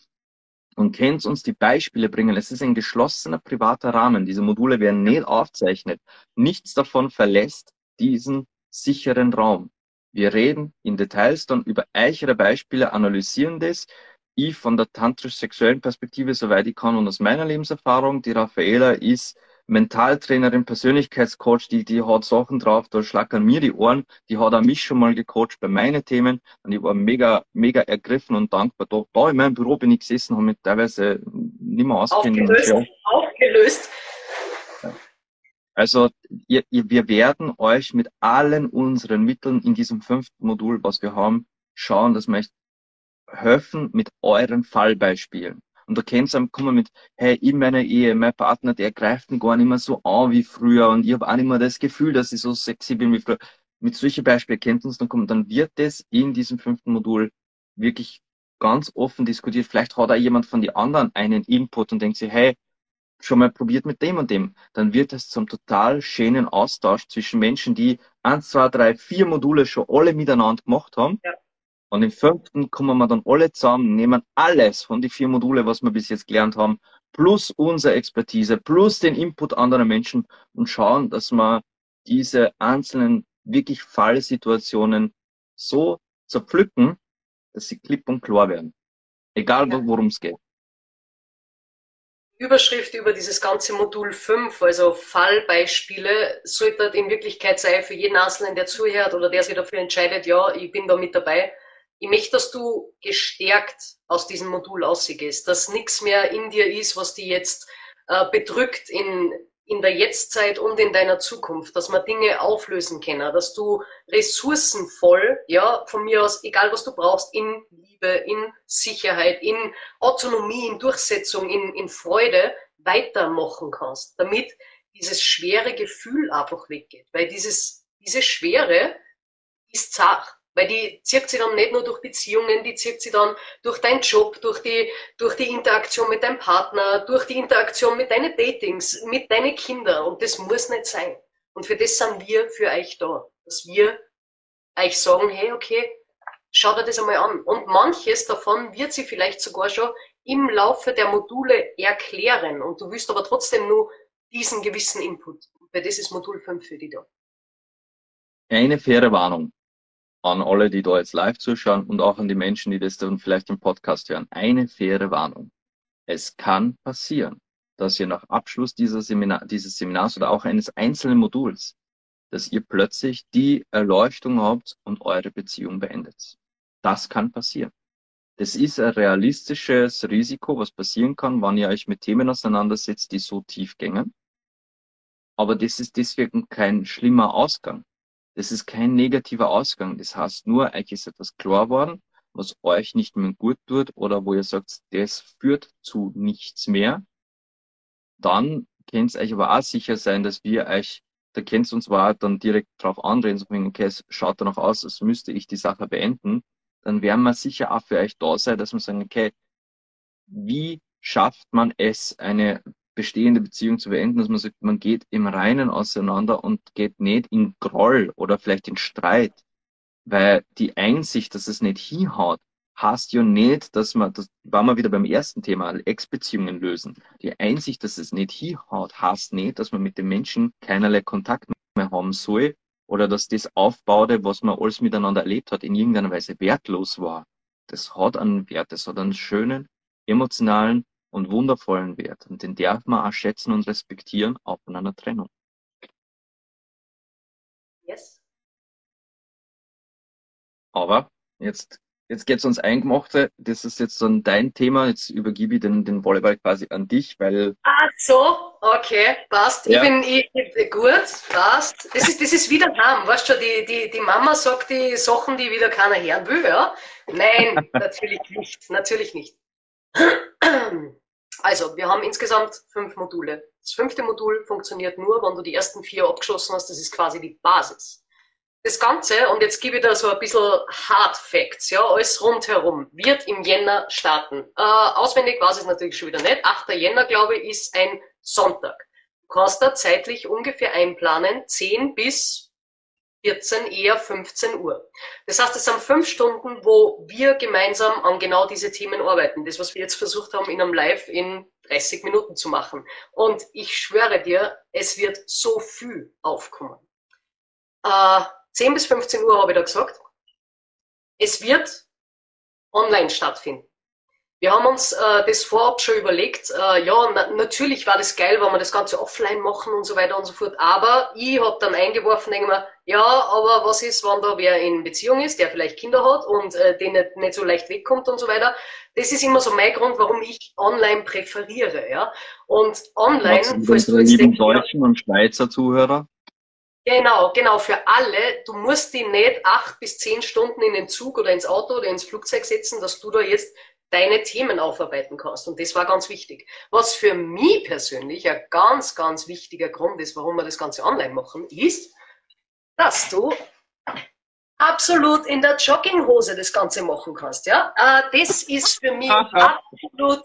und kennt uns die Beispiele bringen. Es ist ein geschlossener privater Rahmen. Diese Module werden nicht aufzeichnet. Nichts davon verlässt diesen sicheren Raum. Wir reden in Details dann über eichere Beispiele, analysieren das. Ich von der tantrisch-sexuellen Perspektive, soweit ich kann, und aus meiner Lebenserfahrung. Die Raffaela ist Mentaltrainerin, Persönlichkeitscoach, die, die hat Sachen drauf, da schlackern mir die Ohren, die hat auch mich schon mal gecoacht bei meinen Themen und ich war mega, mega ergriffen und dankbar. Da, da in meinem Büro bin ich gesessen, habe mich teilweise nicht mehr auskennen. Aufgelöst. Aufgelöst. Also ihr, ihr, wir werden euch mit allen unseren Mitteln in diesem fünften Modul, was wir haben, schauen, dass wir euch helfen mit euren Fallbeispielen. Und da kennst du kommen mit, hey, in meiner Ehe, mein Partner, der greift mich gar nicht mehr so an wie früher und ich habe auch nicht mehr das Gefühl, dass ich so sexy bin wie früher. Mit solchen Beispielen kennt uns dann kommen, dann wird das in diesem fünften Modul wirklich ganz offen diskutiert. Vielleicht hat auch jemand von den anderen einen Input und denkt sich, hey, schon mal probiert mit dem und dem. Dann wird es zum total schönen Austausch zwischen Menschen, die eins, zwei, drei, vier Module schon alle miteinander gemacht haben. Ja. Und im fünften kommen wir dann alle zusammen, nehmen alles von die vier Module, was wir bis jetzt gelernt haben, plus unsere Expertise, plus den Input anderer Menschen und schauen, dass wir diese einzelnen wirklich Fallsituationen so zerpflücken, dass sie klipp und klar werden. Egal, worum es geht. Überschrift über dieses ganze Modul 5, also Fallbeispiele, sollte in Wirklichkeit sein für jeden Einzelnen, der zuhört oder der sich dafür entscheidet, ja, ich bin da mit dabei. Ich möchte, dass du gestärkt aus diesem Modul ausgehst, dass nichts mehr in dir ist, was dich jetzt äh, bedrückt in, in der Jetztzeit und in deiner Zukunft, dass man Dinge auflösen können, dass du ressourcenvoll, ja, von mir aus, egal was du brauchst, in Liebe, in Sicherheit, in Autonomie, in Durchsetzung, in, in Freude weitermachen kannst, damit dieses schwere Gefühl einfach weggeht. Weil dieses, diese Schwere ist zart. Weil die zirkt sie dann nicht nur durch Beziehungen, die zirkt sie dann durch deinen Job, durch die, durch die Interaktion mit deinem Partner, durch die Interaktion mit deinen Datings, mit deinen Kindern. Und das muss nicht sein. Und für das sind wir für euch da. Dass wir euch sagen, hey, okay, schau dir das einmal an. Und manches davon wird sie vielleicht sogar schon im Laufe der Module erklären. Und du willst aber trotzdem nur diesen gewissen Input. Weil das ist Modul 5 für dich da. Eine faire Warnung an alle, die da jetzt live zuschauen und auch an die Menschen, die das dann vielleicht im Podcast hören. Eine faire Warnung. Es kann passieren, dass ihr nach Abschluss dieser Seminar, dieses Seminars oder auch eines einzelnen Moduls, dass ihr plötzlich die Erleuchtung habt und eure Beziehung beendet. Das kann passieren. Das ist ein realistisches Risiko, was passieren kann, wenn ihr euch mit Themen auseinandersetzt, die so tief gängen. Aber das ist deswegen kein schlimmer Ausgang. Das ist kein negativer Ausgang. Das heißt nur, euch ist etwas klar worden, was euch nicht mehr gut tut oder wo ihr sagt, das führt zu nichts mehr. Dann könnt ihr euch aber auch sicher sein, dass wir euch, da könnt ihr uns zwar dann direkt drauf anreden, so okay, es schaut danach aus, als müsste ich die Sache beenden. Dann werden wir sicher auch für euch da sein, dass wir sagen, okay, wie schafft man es, eine bestehende Beziehung zu beenden, dass man sagt, man geht im Reinen auseinander und geht nicht in Groll oder vielleicht in Streit. Weil die Einsicht, dass es nicht hinhaut, heißt ja nicht, dass man, das war wir wieder beim ersten Thema, Ex-Beziehungen lösen. Die Einsicht, dass es nicht hinhaut, heißt nicht, dass man mit dem Menschen keinerlei Kontakt mehr haben soll oder dass das Aufbaute, was man alles miteinander erlebt hat, in irgendeiner Weise wertlos war. Das hat einen Wert, das hat einen schönen, emotionalen und wundervollen Wert und den darf man auch schätzen und respektieren, auch von einer Trennung. Yes. Aber jetzt, jetzt geht's uns Eingemachte. Das ist jetzt dann dein Thema. Jetzt übergebe ich den, den Volleyball quasi an dich, weil. Ah, so, okay, passt. Ja. Ich bin ich, gut, passt. Das ist, das ist wieder Ham. Weißt du, die, die, die Mama sagt die Sachen, die wieder keiner hören will, ja? Nein, natürlich nicht. Natürlich nicht. Also, wir haben insgesamt fünf Module. Das fünfte Modul funktioniert nur, wenn du die ersten vier abgeschlossen hast. Das ist quasi die Basis. Das Ganze, und jetzt gebe ich da so ein bisschen Hard Facts, ja, alles rundherum, wird im Jänner starten. Äh, auswendig weiß ich es natürlich schon wieder nicht. 8. Jänner, glaube ich, ist ein Sonntag. Du kannst da zeitlich ungefähr einplanen, 10 bis 14, eher 15 Uhr. Das heißt, es sind fünf Stunden, wo wir gemeinsam an genau diese Themen arbeiten. Das, was wir jetzt versucht haben, in einem Live in 30 Minuten zu machen. Und ich schwöre dir, es wird so viel aufkommen. Äh, 10 bis 15 Uhr habe ich da gesagt. Es wird online stattfinden. Wir haben uns äh, das vorab schon überlegt. Äh, ja, na, natürlich war das geil, wenn wir das Ganze offline machen und so weiter und so fort. Aber ich habe dann eingeworfen, denke mir, ja, aber was ist, wenn da wer in Beziehung ist, der vielleicht Kinder hat und äh, den nicht, nicht so leicht wegkommt und so weiter. Das ist immer so mein Grund, warum ich online präferiere. Ja? Und online, falls du jetzt denkst, deutschen und Schweizer Zuhörer. Genau, genau, für alle. Du musst die nicht acht bis zehn Stunden in den Zug oder ins Auto oder ins Flugzeug setzen, dass du da jetzt deine Themen aufarbeiten kannst. Und das war ganz wichtig. Was für mich persönlich ein ganz, ganz wichtiger Grund ist, warum wir das Ganze online machen, ist, dass du absolut in der Jogginghose das Ganze machen kannst. Ja? Äh, das ist für mich absolut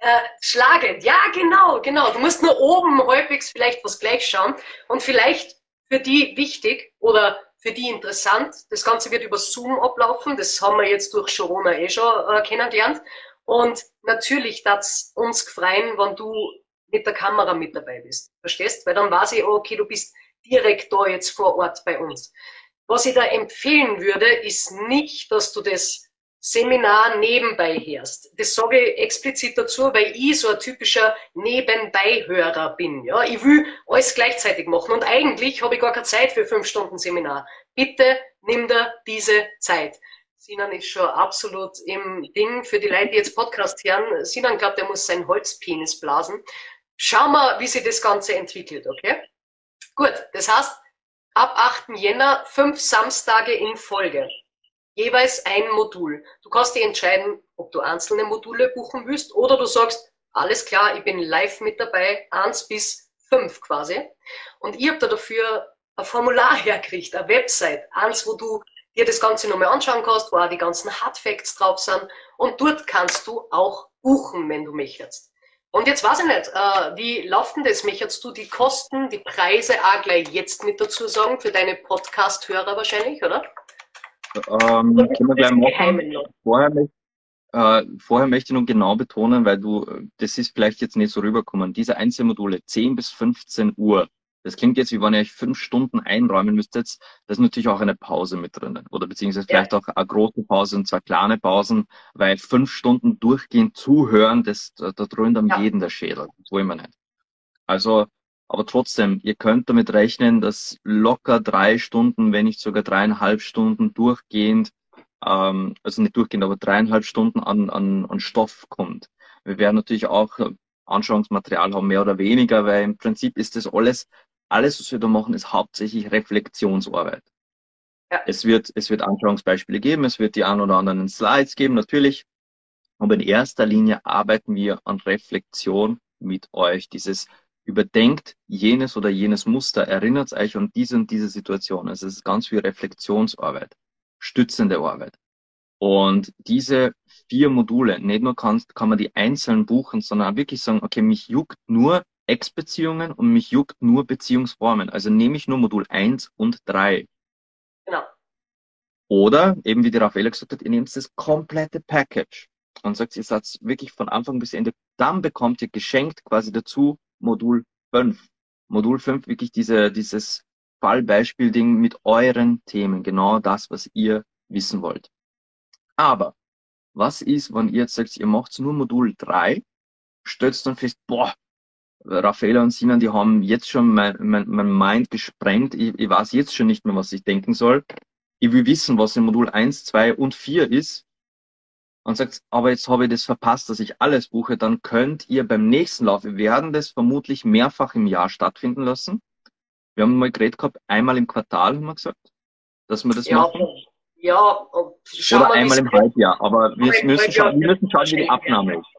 äh, schlagend. Ja, genau, genau. Du musst nur oben häufig vielleicht was gleich schauen und vielleicht für die wichtig oder für die interessant. Das Ganze wird über Zoom ablaufen. Das haben wir jetzt durch Corona eh schon äh, kennengelernt. Und natürlich das uns gefreien, wenn du mit der Kamera mit dabei bist. Verstehst? Weil dann weiß ich, okay, du bist direkt da jetzt vor Ort bei uns. Was ich da empfehlen würde, ist nicht, dass du das Seminar nebenbei hörst. Das sage ich explizit dazu, weil ich so ein typischer Nebenbeihörer bin. Ja, ich will alles gleichzeitig machen und eigentlich habe ich gar keine Zeit für fünf Stunden Seminar. Bitte nimm dir diese Zeit. Sinan ist schon absolut im Ding für die Leute, die jetzt Podcast hören. Sinan glaubt, er muss seinen Holzpenis blasen. Schauen wir, wie sich das Ganze entwickelt, okay? Gut, das heißt, ab 8. Jänner fünf Samstage in Folge jeweils ein Modul. Du kannst dir entscheiden, ob du einzelne Module buchen willst oder du sagst, alles klar, ich bin live mit dabei, eins bis fünf quasi. Und ich habe da dafür ein Formular hergekriegt, eine Website, eins, wo du dir das Ganze nochmal anschauen kannst, wo auch die ganzen Hard Facts drauf sind. Und dort kannst du auch buchen, wenn du möchtest. Und jetzt weiß ich nicht, äh, wie läuft denn das? Möchtest du die Kosten, die Preise auch gleich jetzt mit dazu sagen für deine Podcast-Hörer wahrscheinlich, oder? Ähm, können wir gleich machen. Vorher, äh, vorher möchte ich noch genau betonen, weil du, das ist vielleicht jetzt nicht so rüberkommen. Diese Einzelmodule 10 bis 15 Uhr, das klingt jetzt, wie wenn ihr euch fünf Stunden einräumen müsstet. Da ist natürlich auch eine Pause mit drinnen. Oder beziehungsweise vielleicht auch eine große Pause und zwei kleine Pausen, weil fünf Stunden durchgehend zuhören, das, da, da dröhnt am ja. jeden der Schädel. Das wollen wir nicht. Also aber trotzdem, ihr könnt damit rechnen, dass locker drei Stunden, wenn nicht sogar dreieinhalb Stunden durchgehend, ähm, also nicht durchgehend, aber dreieinhalb Stunden an, an, an Stoff kommt. Wir werden natürlich auch Anschauungsmaterial haben, mehr oder weniger, weil im Prinzip ist das alles, alles, was wir da machen, ist hauptsächlich Reflexionsarbeit. Ja. Es wird, es wird Anschauungsbeispiele geben, es wird die ein oder anderen Slides geben, natürlich. Aber in erster Linie arbeiten wir an Reflexion mit euch. Dieses überdenkt jenes oder jenes Muster, erinnert euch an diese und diese Situation. Also es ist ganz viel Reflexionsarbeit, stützende Arbeit. Und diese vier Module, nicht nur kann, kann man die einzeln buchen, sondern wirklich sagen, okay, mich juckt nur Ex-Beziehungen und mich juckt nur Beziehungsformen. Also nehme ich nur Modul 1 und 3. Genau. Oder, eben wie die Raffaella gesagt hat, ihr nehmt das komplette Package und sagt, ihr seid wirklich von Anfang bis Ende, dann bekommt ihr geschenkt quasi dazu Modul 5. Modul 5 wirklich diese, dieses Fallbeispiel-Ding mit euren Themen, genau das, was ihr wissen wollt. Aber was ist, wenn ihr jetzt sagt, ihr macht nur Modul 3, stellt dann fest, boah, Raffaella und Sinan, die haben jetzt schon mein, mein, mein Mind gesprengt. Ich, ich weiß jetzt schon nicht mehr, was ich denken soll. Ich will wissen, was in Modul 1, 2 und 4 ist und sagt, aber jetzt habe ich das verpasst, dass ich alles buche, dann könnt ihr beim nächsten Lauf, wir werden das vermutlich mehrfach im Jahr stattfinden lassen. Wir haben mal geredet gehabt, einmal im Quartal, haben wir gesagt, dass wir das ja, machen. Ja, Oder einmal im Halbjahr, aber wir müssen, schauen, wir müssen schauen, wie die Abnahme ist.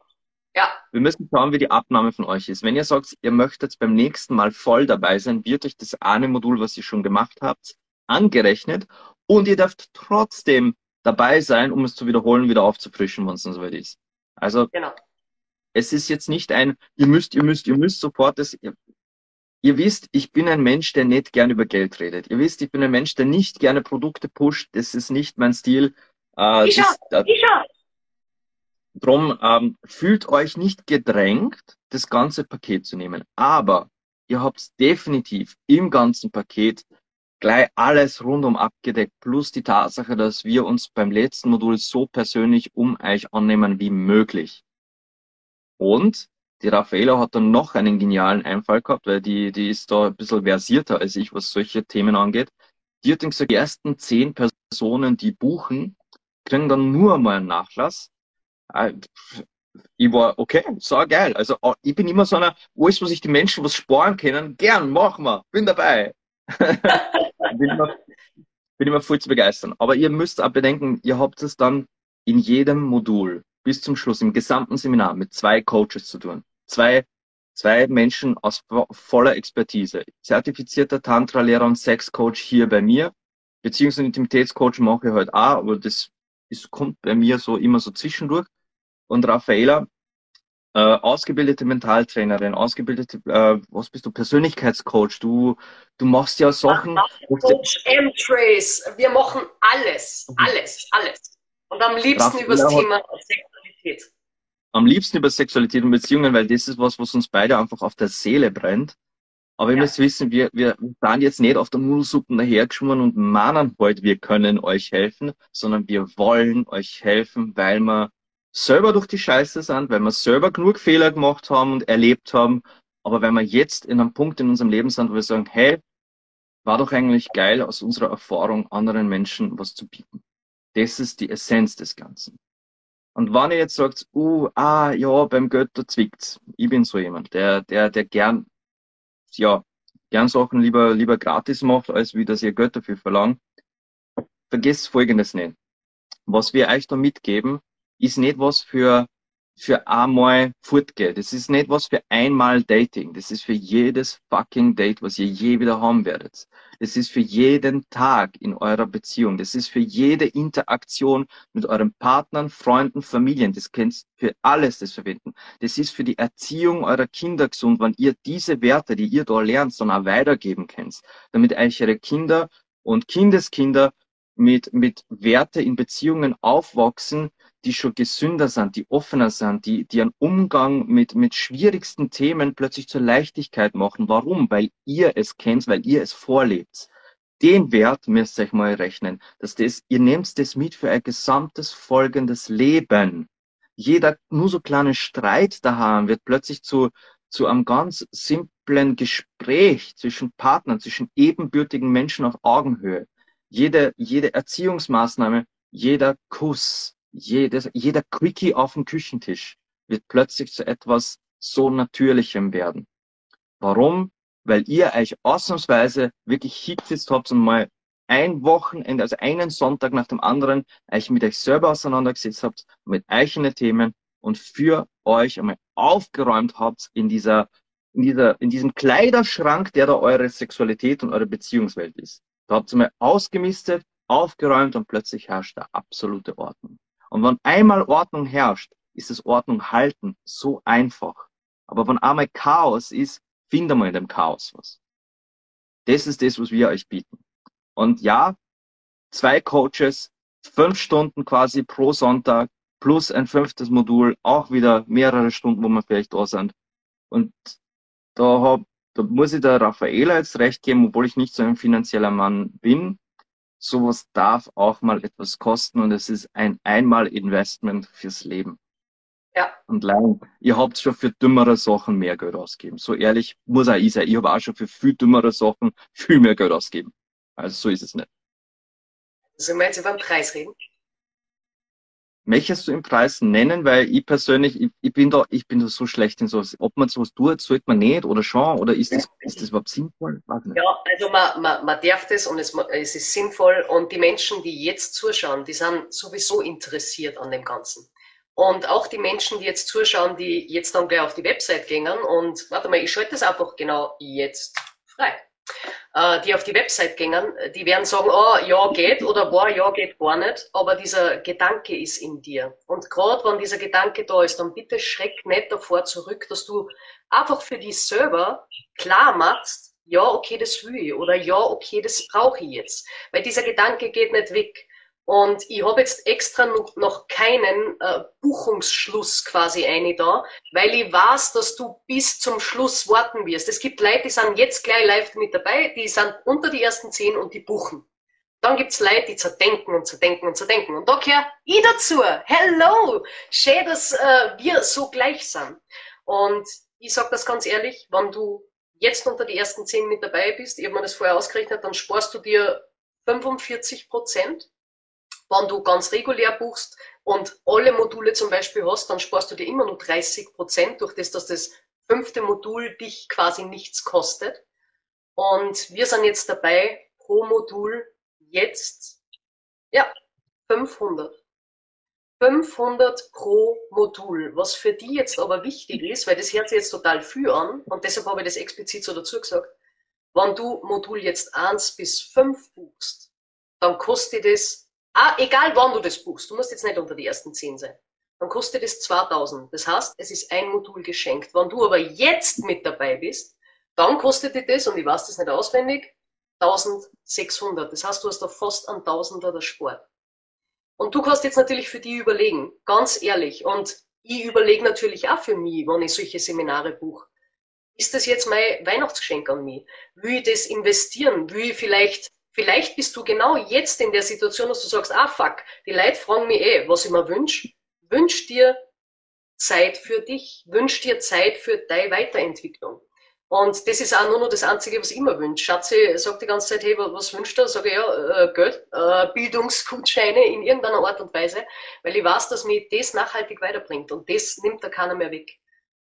Ja. Wir müssen schauen, wie die Abnahme von euch ist. Wenn ihr sagt, ihr möchtet beim nächsten Mal voll dabei sein, wird euch das eine Modul, was ihr schon gemacht habt, angerechnet und ihr dürft trotzdem dabei sein, um es zu wiederholen, wieder aufzufrischen, wenn es dann soweit ist. Also genau. es ist jetzt nicht ein, ihr müsst, ihr müsst, ihr müsst sofort das. Ihr, ihr wisst, ich bin ein Mensch, der nicht gern über Geld redet. Ihr wisst, ich bin ein Mensch, der nicht gerne Produkte pusht. Das ist nicht mein Stil. Äh, ich das, äh, ich Drum ähm, fühlt euch nicht gedrängt, das ganze Paket zu nehmen. Aber ihr habt definitiv im ganzen Paket gleich alles rundum abgedeckt, plus die Tatsache, dass wir uns beim letzten Modul so persönlich um euch annehmen wie möglich. Und die Raffaela hat dann noch einen genialen Einfall gehabt, weil die, die ist da ein bisschen versierter als ich, was solche Themen angeht. Die hat dann gesagt, die ersten zehn Personen, die buchen, kriegen dann nur mal einen Nachlass. Äh, ich war, okay, so geil. Also, ich bin immer so einer, wo ist, wo sich die Menschen was sparen können, gern, machen wir, bin dabei. bin, immer, bin immer voll zu begeistern. Aber ihr müsst auch bedenken, ihr habt es dann in jedem Modul bis zum Schluss, im gesamten Seminar mit zwei Coaches zu tun. Zwei, zwei Menschen aus voller Expertise. Zertifizierter Tantra-Lehrer und Sex-Coach hier bei mir, beziehungsweise Intimitätscoach mache ich halt auch, aber das ist, kommt bei mir so immer so zwischendurch. Und Raffaela, äh, ausgebildete Mentaltrainerin, ausgebildete, äh, was bist du, Persönlichkeitscoach, du, du machst ja Sachen. Coach M-Trace, wir machen alles, mhm. alles, alles. Und am liebsten über das Thema Sexualität. Am liebsten über Sexualität und Beziehungen, weil das ist was, was uns beide einfach auf der Seele brennt. Aber ihr Ja. müsst wissen, wir, wir sind jetzt nicht auf der Nudelsuppe dahergeschwommen und meinen heute, wir können euch helfen, sondern wir wollen euch helfen, weil wir selber durch die Scheiße sind, weil wir selber genug Fehler gemacht haben und erlebt haben, aber wenn wir jetzt in einem Punkt in unserem Leben sind, wo wir sagen, hey, war doch eigentlich geil, aus unserer Erfahrung anderen Menschen was zu bieten. Das ist die Essenz des Ganzen. Und wenn ihr jetzt sagt, uh, ah, ja, beim da zwickt's. Ich bin so jemand, der, der, der gern, ja, gern Sachen lieber, lieber gratis macht, als wie das ihr Geld dafür verlangt. Vergesst Folgendes nicht. Was wir euch da mitgeben, ist nicht was für, für einmal fortgehen. Das ist nicht was für einmal Dating. Das ist für jedes fucking Date, was ihr je wieder haben werdet. Das ist für jeden Tag in eurer Beziehung. Das ist für jede Interaktion mit euren Partnern, Freunden, Familien. Das könnt für alles das verwenden. Das ist für die Erziehung eurer Kinder gesund, wenn ihr diese Werte, die ihr da lernt, dann auch weitergeben könnt. Damit euch eure Kinder und Kindeskinder mit, mit Werte in Beziehungen aufwachsen, die schon gesünder sind, die offener sind, die, die einen Umgang mit, mit schwierigsten Themen plötzlich zur Leichtigkeit machen. Warum? Weil ihr es kennt, weil ihr es vorlebt. Den Wert müsst ihr euch mal rechnen. Dass das, ihr nehmt das mit für ein gesamtes folgendes Leben. Jeder nur so kleine Streit daheim wird plötzlich zu, zu einem ganz simplen Gespräch zwischen Partnern, zwischen ebenbürtigen Menschen auf Augenhöhe. Jede, jede Erziehungsmaßnahme, jeder Kuss, jedes, jeder Quickie auf dem Küchentisch wird plötzlich zu etwas so Natürlichem werden. Warum? Weil ihr euch ausnahmsweise wirklich hingesetzt habt und mal ein Wochenende, also einen Sonntag nach dem anderen, euch mit euch selber auseinandergesetzt habt, mit eigenen Themen und für euch einmal aufgeräumt habt in dieser, in dieser, in diesem Kleiderschrank, der da eure Sexualität und eure Beziehungswelt ist. Da habt ihr mal ausgemistet, aufgeräumt und plötzlich herrscht da absolute Ordnung. Und wenn einmal Ordnung herrscht, ist es Ordnung halten so einfach. Aber wenn einmal Chaos ist, findet man in dem Chaos was. Das ist das, was wir euch bieten. Und ja, zwei Coaches, fünf Stunden quasi pro Sonntag, plus ein fünftes Modul, auch wieder mehrere Stunden, wo wir vielleicht da sind. Und da, hab, da muss ich der Raffaela jetzt recht geben, obwohl ich nicht so ein finanzieller Mann bin. Sowas darf auch mal etwas kosten und es ist ein Einmal-Investment fürs Leben. Ja. Und leider, ihr habt schon für dümmere Sachen mehr Geld ausgegeben. So ehrlich muss auch ich sein. Ich habe auch schon für viel dümmere Sachen viel mehr Geld ausgegeben. Also so ist es nicht. Sollen wir jetzt über den Preis reden? Möchtest du im Preis nennen? Weil ich persönlich, ich, ich bin da, ich bin da so schlecht in sowas. Ob man sowas tut, sollte man nicht oder schon, oder ist das, ist das überhaupt sinnvoll? Ja, also man, man, man darf das und es, es ist sinnvoll und die Menschen, die jetzt zuschauen, die sind sowieso interessiert an dem Ganzen. Und auch die Menschen, die jetzt zuschauen, die jetzt dann gleich auf die Website gehen und, warte mal, ich schalte das einfach genau jetzt frei. Äh, die auf die Website gehen, die werden sagen, oh, ja, geht oder boah, ja, geht gar nicht. Aber dieser Gedanke ist in dir. Und gerade wenn dieser Gedanke da ist, dann bitte schreck nicht davor zurück, dass du einfach für dich selber klar machst, ja, okay, das will ich oder ja, okay, das brauche ich jetzt. Weil dieser Gedanke geht nicht weg. Und ich habe jetzt extra noch, keinen äh, Buchungsschluss quasi eine da, weil ich weiß, dass du bis zum Schluss warten wirst. Es gibt Leute, die sind jetzt gleich live mit dabei, die sind unter die ersten zehn und die buchen. Dann gibt's Leute, die zerdenken und zerdenken und zerdenken. Und da gehöre ich dazu. Hello! Schön, dass äh, wir so gleich sind. Und ich sag das ganz ehrlich, wenn du jetzt unter die ersten zehn mit dabei bist, ich habe mir das vorher ausgerechnet, dann sparst du dir 45 Prozent wenn du ganz regulär buchst und alle Module zum Beispiel hast, dann sparst du dir immer nur 30 Prozent durch das, dass das fünfte Modul dich quasi nichts kostet. Und wir sind jetzt dabei, pro Modul jetzt, ja, 500. 500 pro Modul. Was für die jetzt aber wichtig ist, weil das hört sich jetzt total viel an und deshalb habe ich das explizit so dazu gesagt. Wenn du Modul jetzt 1 bis 5 buchst, dann kostet das Ah, egal wann du das buchst, du musst jetzt nicht unter die ersten 10 sein. Dann kostet es 2000. Das heißt, es ist ein Modul geschenkt. Wenn du aber jetzt mit dabei bist, dann kostet dir das, und ich weiß das nicht auswendig, 1600. Das heißt, du hast da fast ein Tausender der Sport. Und du kannst jetzt natürlich für die überlegen, ganz ehrlich. Und ich überlege natürlich auch für mich, wenn ich solche Seminare buche. ist das jetzt mein Weihnachtsgeschenk an mich? Will ich das investieren? Will ich vielleicht, vielleicht bist du genau jetzt in der Situation, dass du sagst, ah fuck, die Leute fragen mich eh, was ich mir wünsche. Wünsch dir Zeit für dich, wünsch dir Zeit für deine Weiterentwicklung. Und das ist auch nur noch das Einzige, was ich immer wünsche. Schatzi sagt die ganze Zeit, hey, was wünscht du? Sage ich, ja, äh, Geld, äh, Bildungsgutscheine in irgendeiner Art und Weise, weil ich weiß, dass mich das nachhaltig weiterbringt und das nimmt da keiner mehr weg.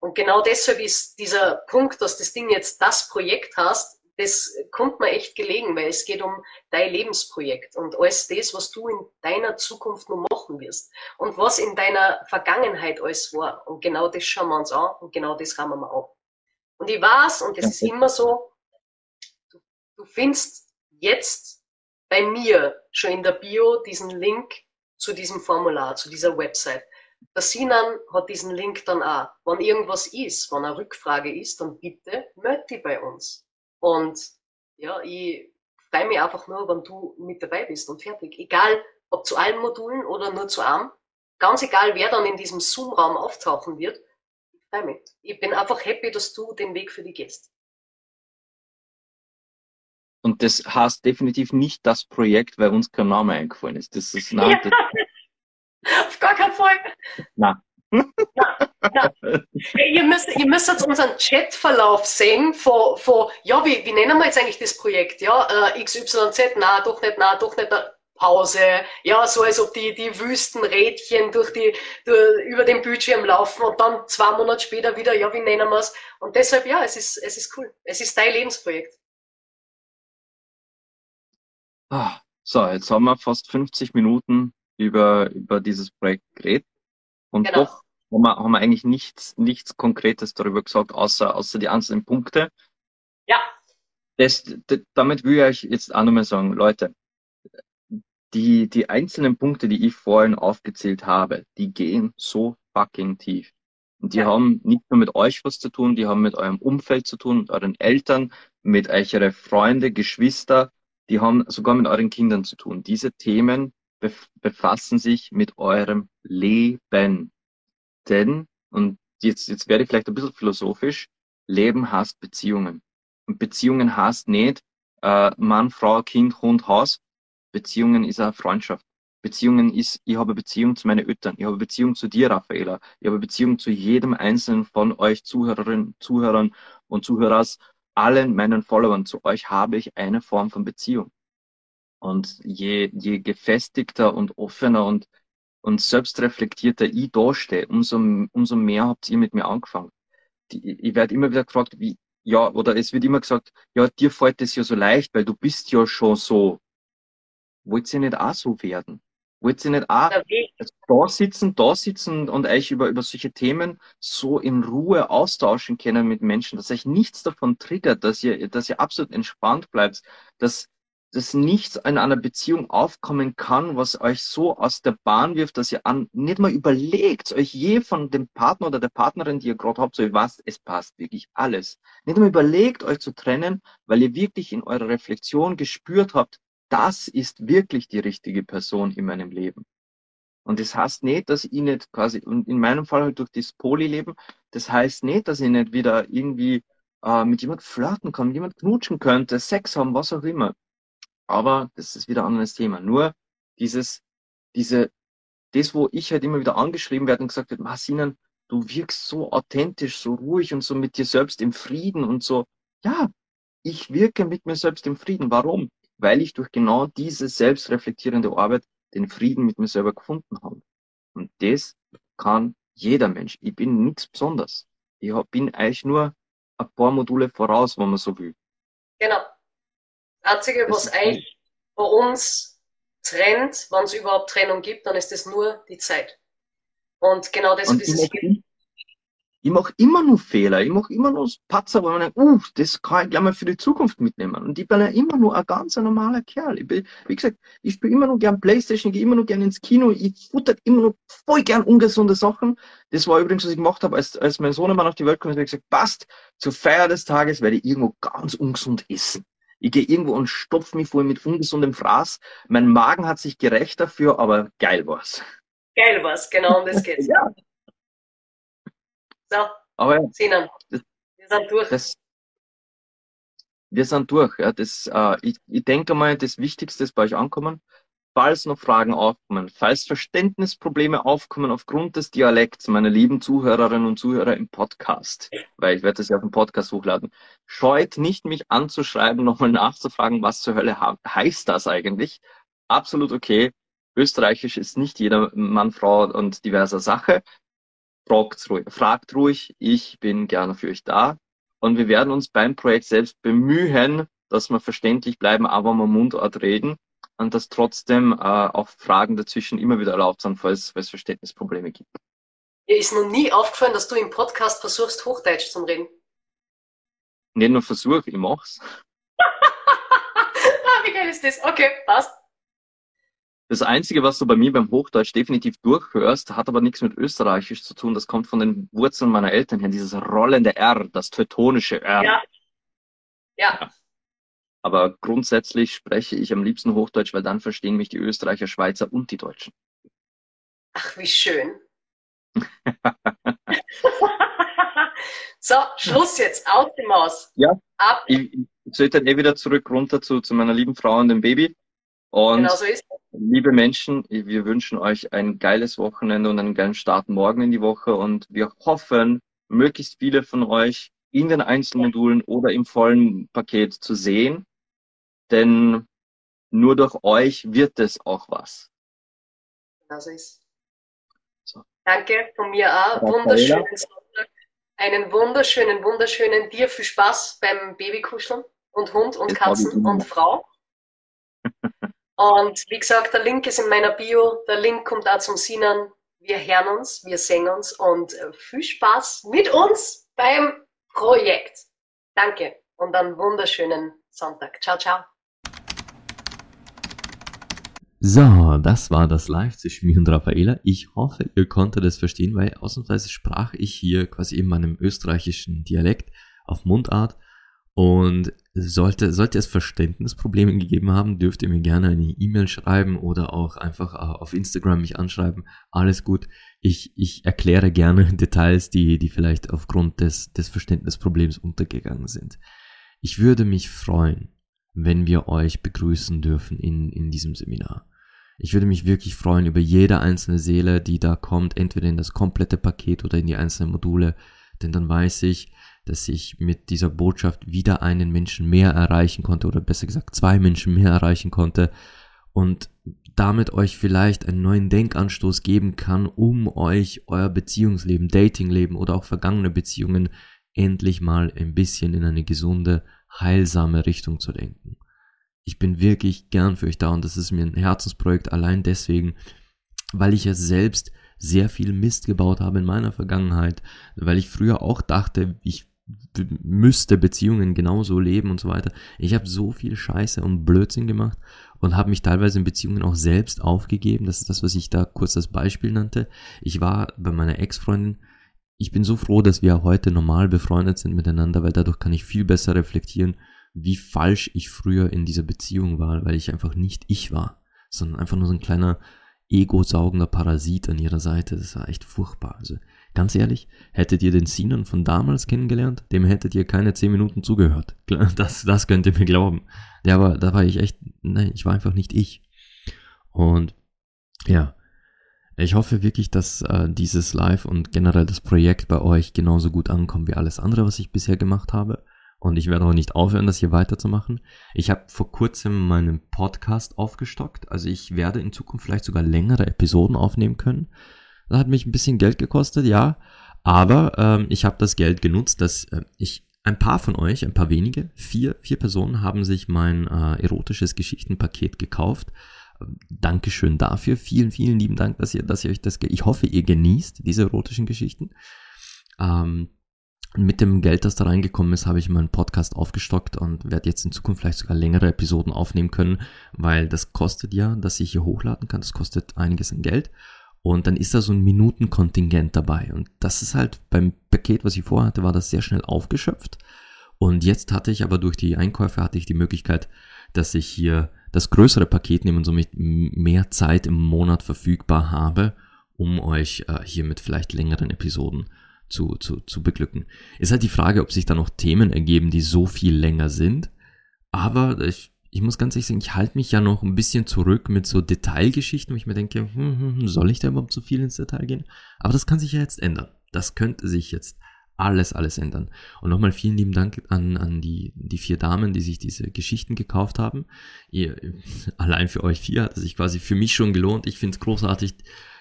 Und genau deshalb ist dieser Punkt, dass das Ding jetzt das Projekt hast, das kommt mir echt gelegen, weil es geht um dein Lebensprojekt und alles das, was du in deiner Zukunft noch machen wirst und was in deiner Vergangenheit alles war. Und genau das schauen wir uns an und genau das rahmen wir auf. Und ich weiß, und das ist immer so, du, du findest jetzt bei mir schon in der Bio diesen Link zu diesem Formular, zu dieser Website. Der Sinan hat diesen Link dann auch. Wenn irgendwas ist, wenn eine Rückfrage ist, dann bitte melde dich bei uns. Und ja, ich freue mich einfach nur, wenn du mit dabei bist und fertig. Egal, ob zu allen Modulen oder nur zu einem. Ganz egal, wer dann in diesem Zoom-Raum auftauchen wird. Ich freue mich. Ich bin einfach happy, dass du den Weg für dich gehst. Und das heißt definitiv nicht das Projekt, weil uns kein Name eingefallen ist. Das ist, nein, ja. Auf gar keinen Fall. Nein. Ja, ja. Ihr, müsst, ihr müsst jetzt unseren Chatverlauf sehen von, von ja, wie, wie nennen wir jetzt eigentlich das Projekt? Ja, äh, XYZ, na, doch nicht, na, doch nicht, Pause. Ja, so als ob die, die Wüstenrädchen durch die, durch, über den Bildschirm laufen und dann zwei Monate später wieder, ja, wie nennen wir es? Und deshalb, ja, es ist, es ist cool. Es ist dein Lebensprojekt. Ah, so, jetzt haben wir fast 50 Minuten über, über dieses Projekt geredet. Und genau. doch haben wir, haben wir eigentlich nichts, nichts Konkretes darüber gesagt, außer, außer die einzelnen Punkte. Ja. Das, das, damit will ich euch jetzt auch nochmal sagen, Leute, die, die einzelnen Punkte, die ich vorhin aufgezählt habe, die gehen so fucking tief. Und die ja. haben nicht nur mit euch was zu tun, die haben mit eurem Umfeld zu tun, mit euren Eltern, mit euren Freunde, Geschwister, die haben sogar mit euren Kindern zu tun. Diese Themen befassen sich mit eurem Leben. Denn, und jetzt, jetzt werde ich vielleicht ein bisschen philosophisch, Leben heißt Beziehungen. Und Beziehungen heißt nicht äh, Mann, Frau, Kind, Hund, Haus. Beziehungen ist eine Freundschaft. Beziehungen ist, ich habe Beziehung zu meinen Eltern, ich habe Beziehung zu dir, Raffaela, ich habe Beziehung zu jedem einzelnen von euch Zuhörerinnen, Zuhörern und Zuhörers, allen meinen Followern, zu euch habe ich eine Form von Beziehung. Und je, je gefestigter und offener und, und selbstreflektierter ich dastehe, umso, umso mehr habt ihr mit mir angefangen. Die, ich werde immer wieder gefragt, wie, ja, oder es wird immer gesagt, ja, dir fällt das ja so leicht, weil du bist ja schon so. Wollt ihr nicht auch so werden? Wollt ihr nicht auch da sitzen, da sitzen und euch über, über solche Themen so in Ruhe austauschen können mit Menschen, dass euch nichts davon triggert, dass ihr, dass ihr absolut entspannt bleibt, dass, dass nichts in einer Beziehung aufkommen kann, was euch so aus der Bahn wirft, dass ihr an, nicht mal überlegt, euch je von dem Partner oder der Partnerin, die ihr gerade habt, so ihr was, es passt wirklich alles. Nicht mal überlegt, euch zu trennen, weil ihr wirklich in eurer Reflexion gespürt habt, das ist wirklich die richtige Person in meinem Leben. Und das heißt nicht, dass ich nicht quasi, und in meinem Fall halt durch das Poly-Leben, das heißt nicht, dass ich nicht wieder irgendwie äh, mit jemand flirten kann, mit jemand knutschen könnte, Sex haben, was auch immer. Aber das ist wieder ein anderes Thema. Nur dieses, diese, das, wo ich halt immer wieder angeschrieben werde und gesagt wird, Marcinan, du wirkst so authentisch, so ruhig und so mit dir selbst im Frieden und so. Ja, ich wirke mit mir selbst im Frieden. Warum? Weil ich durch genau diese selbstreflektierende Arbeit den Frieden mit mir selber gefunden habe. Und das kann jeder Mensch. Ich bin nichts Besonderes. Ich bin eigentlich nur ein paar Module voraus, wenn man so will. Genau. Einzige, was eigentlich bei uns trennt, wenn es überhaupt Trennung gibt, dann ist es nur die Zeit. Und genau deshalb ist es hier. Ich mache immer nur Fehler, ich mache immer nur Patzer, wo man denkt, uh, das kann ich gleich mal für die Zukunft mitnehmen. Und ich bin ja immer nur ein ganz normaler Kerl. Ich bin, wie gesagt, ich spiele immer nur gern Playstation, ich gehe immer nur gern ins Kino, ich futter immer nur voll gern ungesunde Sachen. Das war übrigens, was ich gemacht habe, als, als mein Sohnemann auf die Welt kam, habe ich gesagt, passt, zur Feier des Tages werde ich irgendwo ganz ungesund essen. Ich gehe irgendwo und stopfe mich voll mit ungesundem Fraß. Mein Magen hat sich gerecht dafür, aber geil war's. Geil war's, genau um das geht's. ja. So, aber Sinan, das, sind durch. Das, wir sind durch. Ja. Das, äh, ich, ich denke mal, das Wichtigste ist bei euch ankommen. Falls noch Fragen aufkommen, falls Verständnisprobleme aufkommen aufgrund des Dialekts, meine lieben Zuhörerinnen und Zuhörer im Podcast, weil ich werde das ja auf dem Podcast hochladen, scheut nicht, mich anzuschreiben, nochmal nachzufragen, was zur Hölle heißt das eigentlich. Absolut okay. Österreichisch ist nicht jeder Mann, Frau und diverser Sache. Fragt ruhig, fragt ruhig, ich bin gerne für euch da. Und wir werden uns beim Projekt selbst bemühen, dass wir verständlich bleiben, aber mal Mundart reden und dass trotzdem äh, auch Fragen dazwischen immer wieder erlaubt sind, falls, falls es Verständnisprobleme gibt. Mir ist noch nie aufgefallen, dass du im Podcast versuchst, Hochdeutsch zu reden. Nicht nur Versuch, ich mach's. ah, wie geil ist das? Okay, passt. Das Einzige, was du bei mir beim Hochdeutsch definitiv durchhörst, hat aber nichts mit Österreichisch zu tun. Das kommt von den Wurzeln meiner Eltern her. Dieses rollende R, das teutonische R. Ja. ja. ja. Aber grundsätzlich spreche ich am liebsten Hochdeutsch, weil dann verstehen mich die Österreicher, Schweizer und die Deutschen. Ach, wie schön. so, Schluss jetzt, aus dem Maus. Ja. Ab. Ich, ich sollte dann eh wieder zurück runter zu, zu meiner lieben Frau und dem Baby. Und genau so ist liebe Menschen, wir wünschen euch ein geiles Wochenende und einen geilen Start morgen in die Woche und wir hoffen, möglichst viele von euch in den Einzelmodulen oder im vollen Paket zu sehen, denn nur durch euch wird es auch was. So ist. So. Danke von mir auch. Wunderschönen Sonntag. Einen wunderschönen, wunderschönen dir viel Spaß beim Babykuscheln und Hund und Katzen und Frau. Und wie gesagt, der Link ist in meiner Bio. Der Link kommt auch zum Sinnen. Wir hören uns, wir sehen uns und äh, viel Spaß mit uns beim Projekt. Danke und einen wunderschönen Sonntag. Ciao, ciao. So, das war das Live zwischen mir und Raffaela. Ich hoffe, ihr konntet es verstehen, weil ausnahmsweise sprach ich hier quasi in meinem österreichischen Dialekt auf Mundart und sollte, sollte es Verständnisprobleme gegeben haben, dürft ihr mir gerne eine E-Mail schreiben oder auch einfach äh, auf Instagram mich anschreiben. Alles gut. Ich, ich erkläre gerne Details, die, die vielleicht aufgrund des, des Verständnisproblems untergegangen sind. Ich würde mich freuen, wenn wir euch begrüßen dürfen in, in diesem Seminar. Ich würde mich wirklich freuen über jede einzelne Seele, die da kommt, entweder in das komplette Paket oder in die einzelnen Module, denn dann weiß ich, dass ich mit dieser Botschaft wieder einen Menschen mehr erreichen konnte oder besser gesagt zwei Menschen mehr erreichen konnte und damit euch vielleicht einen neuen Denkanstoß geben kann, um euch euer Beziehungsleben, Datingleben oder auch vergangene Beziehungen endlich mal ein bisschen in eine gesunde, heilsame Richtung zu lenken. Ich bin wirklich gern für euch da und das ist mir ein Herzensprojekt allein deswegen, weil ich ja selbst sehr viel Mist gebaut habe in meiner Vergangenheit, weil ich früher auch dachte, ich müsste Beziehungen genauso leben und so weiter. Ich habe so viel Scheiße und Blödsinn gemacht und habe mich teilweise in Beziehungen auch selbst aufgegeben. Das ist das, was ich da kurz als Beispiel nannte. Ich war bei meiner Ex-Freundin. Ich bin so froh, dass wir heute normal befreundet sind miteinander, weil dadurch kann ich viel besser reflektieren, wie falsch ich früher in dieser Beziehung war, weil ich einfach nicht ich war, sondern einfach nur so ein kleiner ego-saugender Parasit an ihrer Seite. Das war echt furchtbar. Also Ganz ehrlich, hättet ihr den Sinan von damals kennengelernt, dem hättet ihr keine 10 Minuten zugehört. Das, das könnt ihr mir glauben. Der war, da war ich echt, nein, ich war einfach nicht ich. Und ja, ich hoffe wirklich, dass äh, dieses Live und generell das Projekt bei euch genauso gut ankommt wie alles andere, was ich bisher gemacht habe. Und ich werde auch nicht aufhören, das hier weiterzumachen. Ich habe vor kurzem meinen Podcast aufgestockt. Also ich werde in Zukunft vielleicht sogar längere Episoden aufnehmen können. Das hat mich ein bisschen Geld gekostet, ja. Aber ähm, ich habe das Geld genutzt, dass äh, ich ein paar von euch, ein paar wenige, vier, vier Personen haben sich mein äh, erotisches Geschichtenpaket gekauft. Ähm, Dankeschön dafür. Vielen, vielen lieben Dank, dass ihr, dass ihr euch das, ich hoffe, ihr genießt diese erotischen Geschichten. Ähm, mit dem Geld, das da reingekommen ist, habe ich meinen Podcast aufgestockt und werde jetzt in Zukunft vielleicht sogar längere Episoden aufnehmen können, weil das kostet ja, dass ich hier hochladen kann. Das kostet einiges an Geld. Und dann ist da so ein Minutenkontingent dabei. Und das ist halt beim Paket, was ich vorhatte, war das sehr schnell aufgeschöpft. Und jetzt hatte ich aber durch die Einkäufe hatte ich die Möglichkeit, dass ich hier das größere Paket nehme und somit mehr Zeit im Monat verfügbar habe, um euch äh, hier mit vielleicht längeren Episoden zu, zu, zu beglücken. Ist halt die Frage, ob sich da noch Themen ergeben, die so viel länger sind. Aber ich, ich muss ganz ehrlich sagen, ich halte mich ja noch ein bisschen zurück mit so Detailgeschichten, wo ich mir denke, hm, hm, hm, soll ich da überhaupt so viel ins Detail gehen? Aber das kann sich ja jetzt ändern. Das könnte sich jetzt alles, alles ändern. Und nochmal vielen lieben Dank an, an die, die vier Damen, die sich diese Geschichten gekauft haben. Ihr, allein für euch vier hat es sich quasi für mich schon gelohnt. Ich finde es großartig,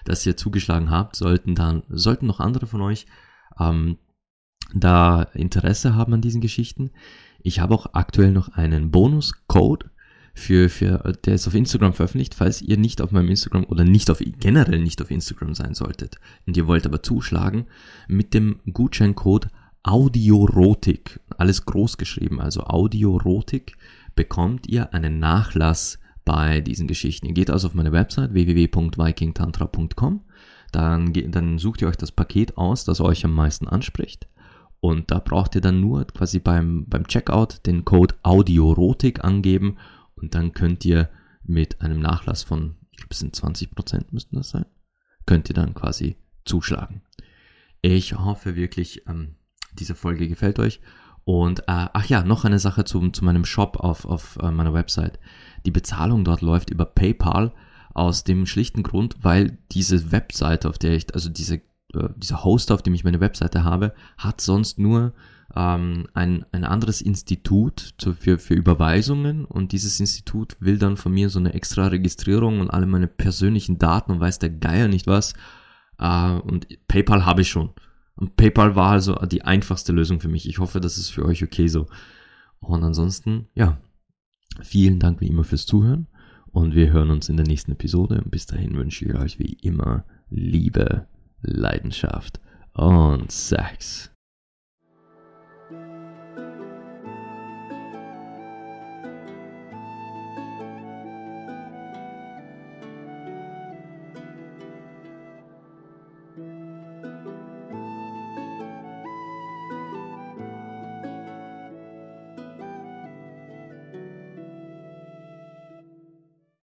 dass ihr zugeschlagen habt. Sollten dann, sollten noch andere von euch ähm, da Interesse haben an diesen Geschichten. Ich habe auch aktuell noch einen Bonuscode für, für, der ist auf Instagram veröffentlicht, falls ihr nicht auf meinem Instagram oder nicht auf, generell nicht auf Instagram sein solltet und ihr wollt aber zuschlagen, mit dem Gutscheincode Audiorotik, alles groß geschrieben, also Audiorotik, bekommt ihr einen Nachlass bei diesen Geschichten. Ihr geht also auf meine Website www.vikingtantra.com, dann, dann sucht ihr euch das Paket aus, das euch am meisten anspricht. Und da braucht ihr dann nur quasi beim, beim Checkout den Code Audiorotik angeben und dann könnt ihr mit einem Nachlass von, ich glaube, es sind 20 Prozent müssten das sein, könnt ihr dann quasi zuschlagen. Ich hoffe wirklich, ähm, diese Folge gefällt euch. Und äh, ach ja, noch eine Sache zu, zu meinem Shop auf, auf äh, meiner Website. Die Bezahlung dort läuft über PayPal aus dem schlichten Grund, weil diese Webseite, auf der ich, also diese, äh, dieser Host, auf dem ich meine Webseite habe, hat sonst nur ähm, ein, ein anderes Institut zu, für, für Überweisungen und dieses Institut will dann von mir so eine extra Registrierung und alle meine persönlichen Daten und weiß der Geier nicht was. Äh, und PayPal habe ich schon. Und PayPal war also die einfachste Lösung für mich. Ich hoffe, das ist für euch okay so. Und ansonsten, ja, vielen Dank wie immer fürs Zuhören und wir hören uns in der nächsten Episode. Bis dahin wünsche ich euch wie immer Liebe, Leidenschaft und Sex.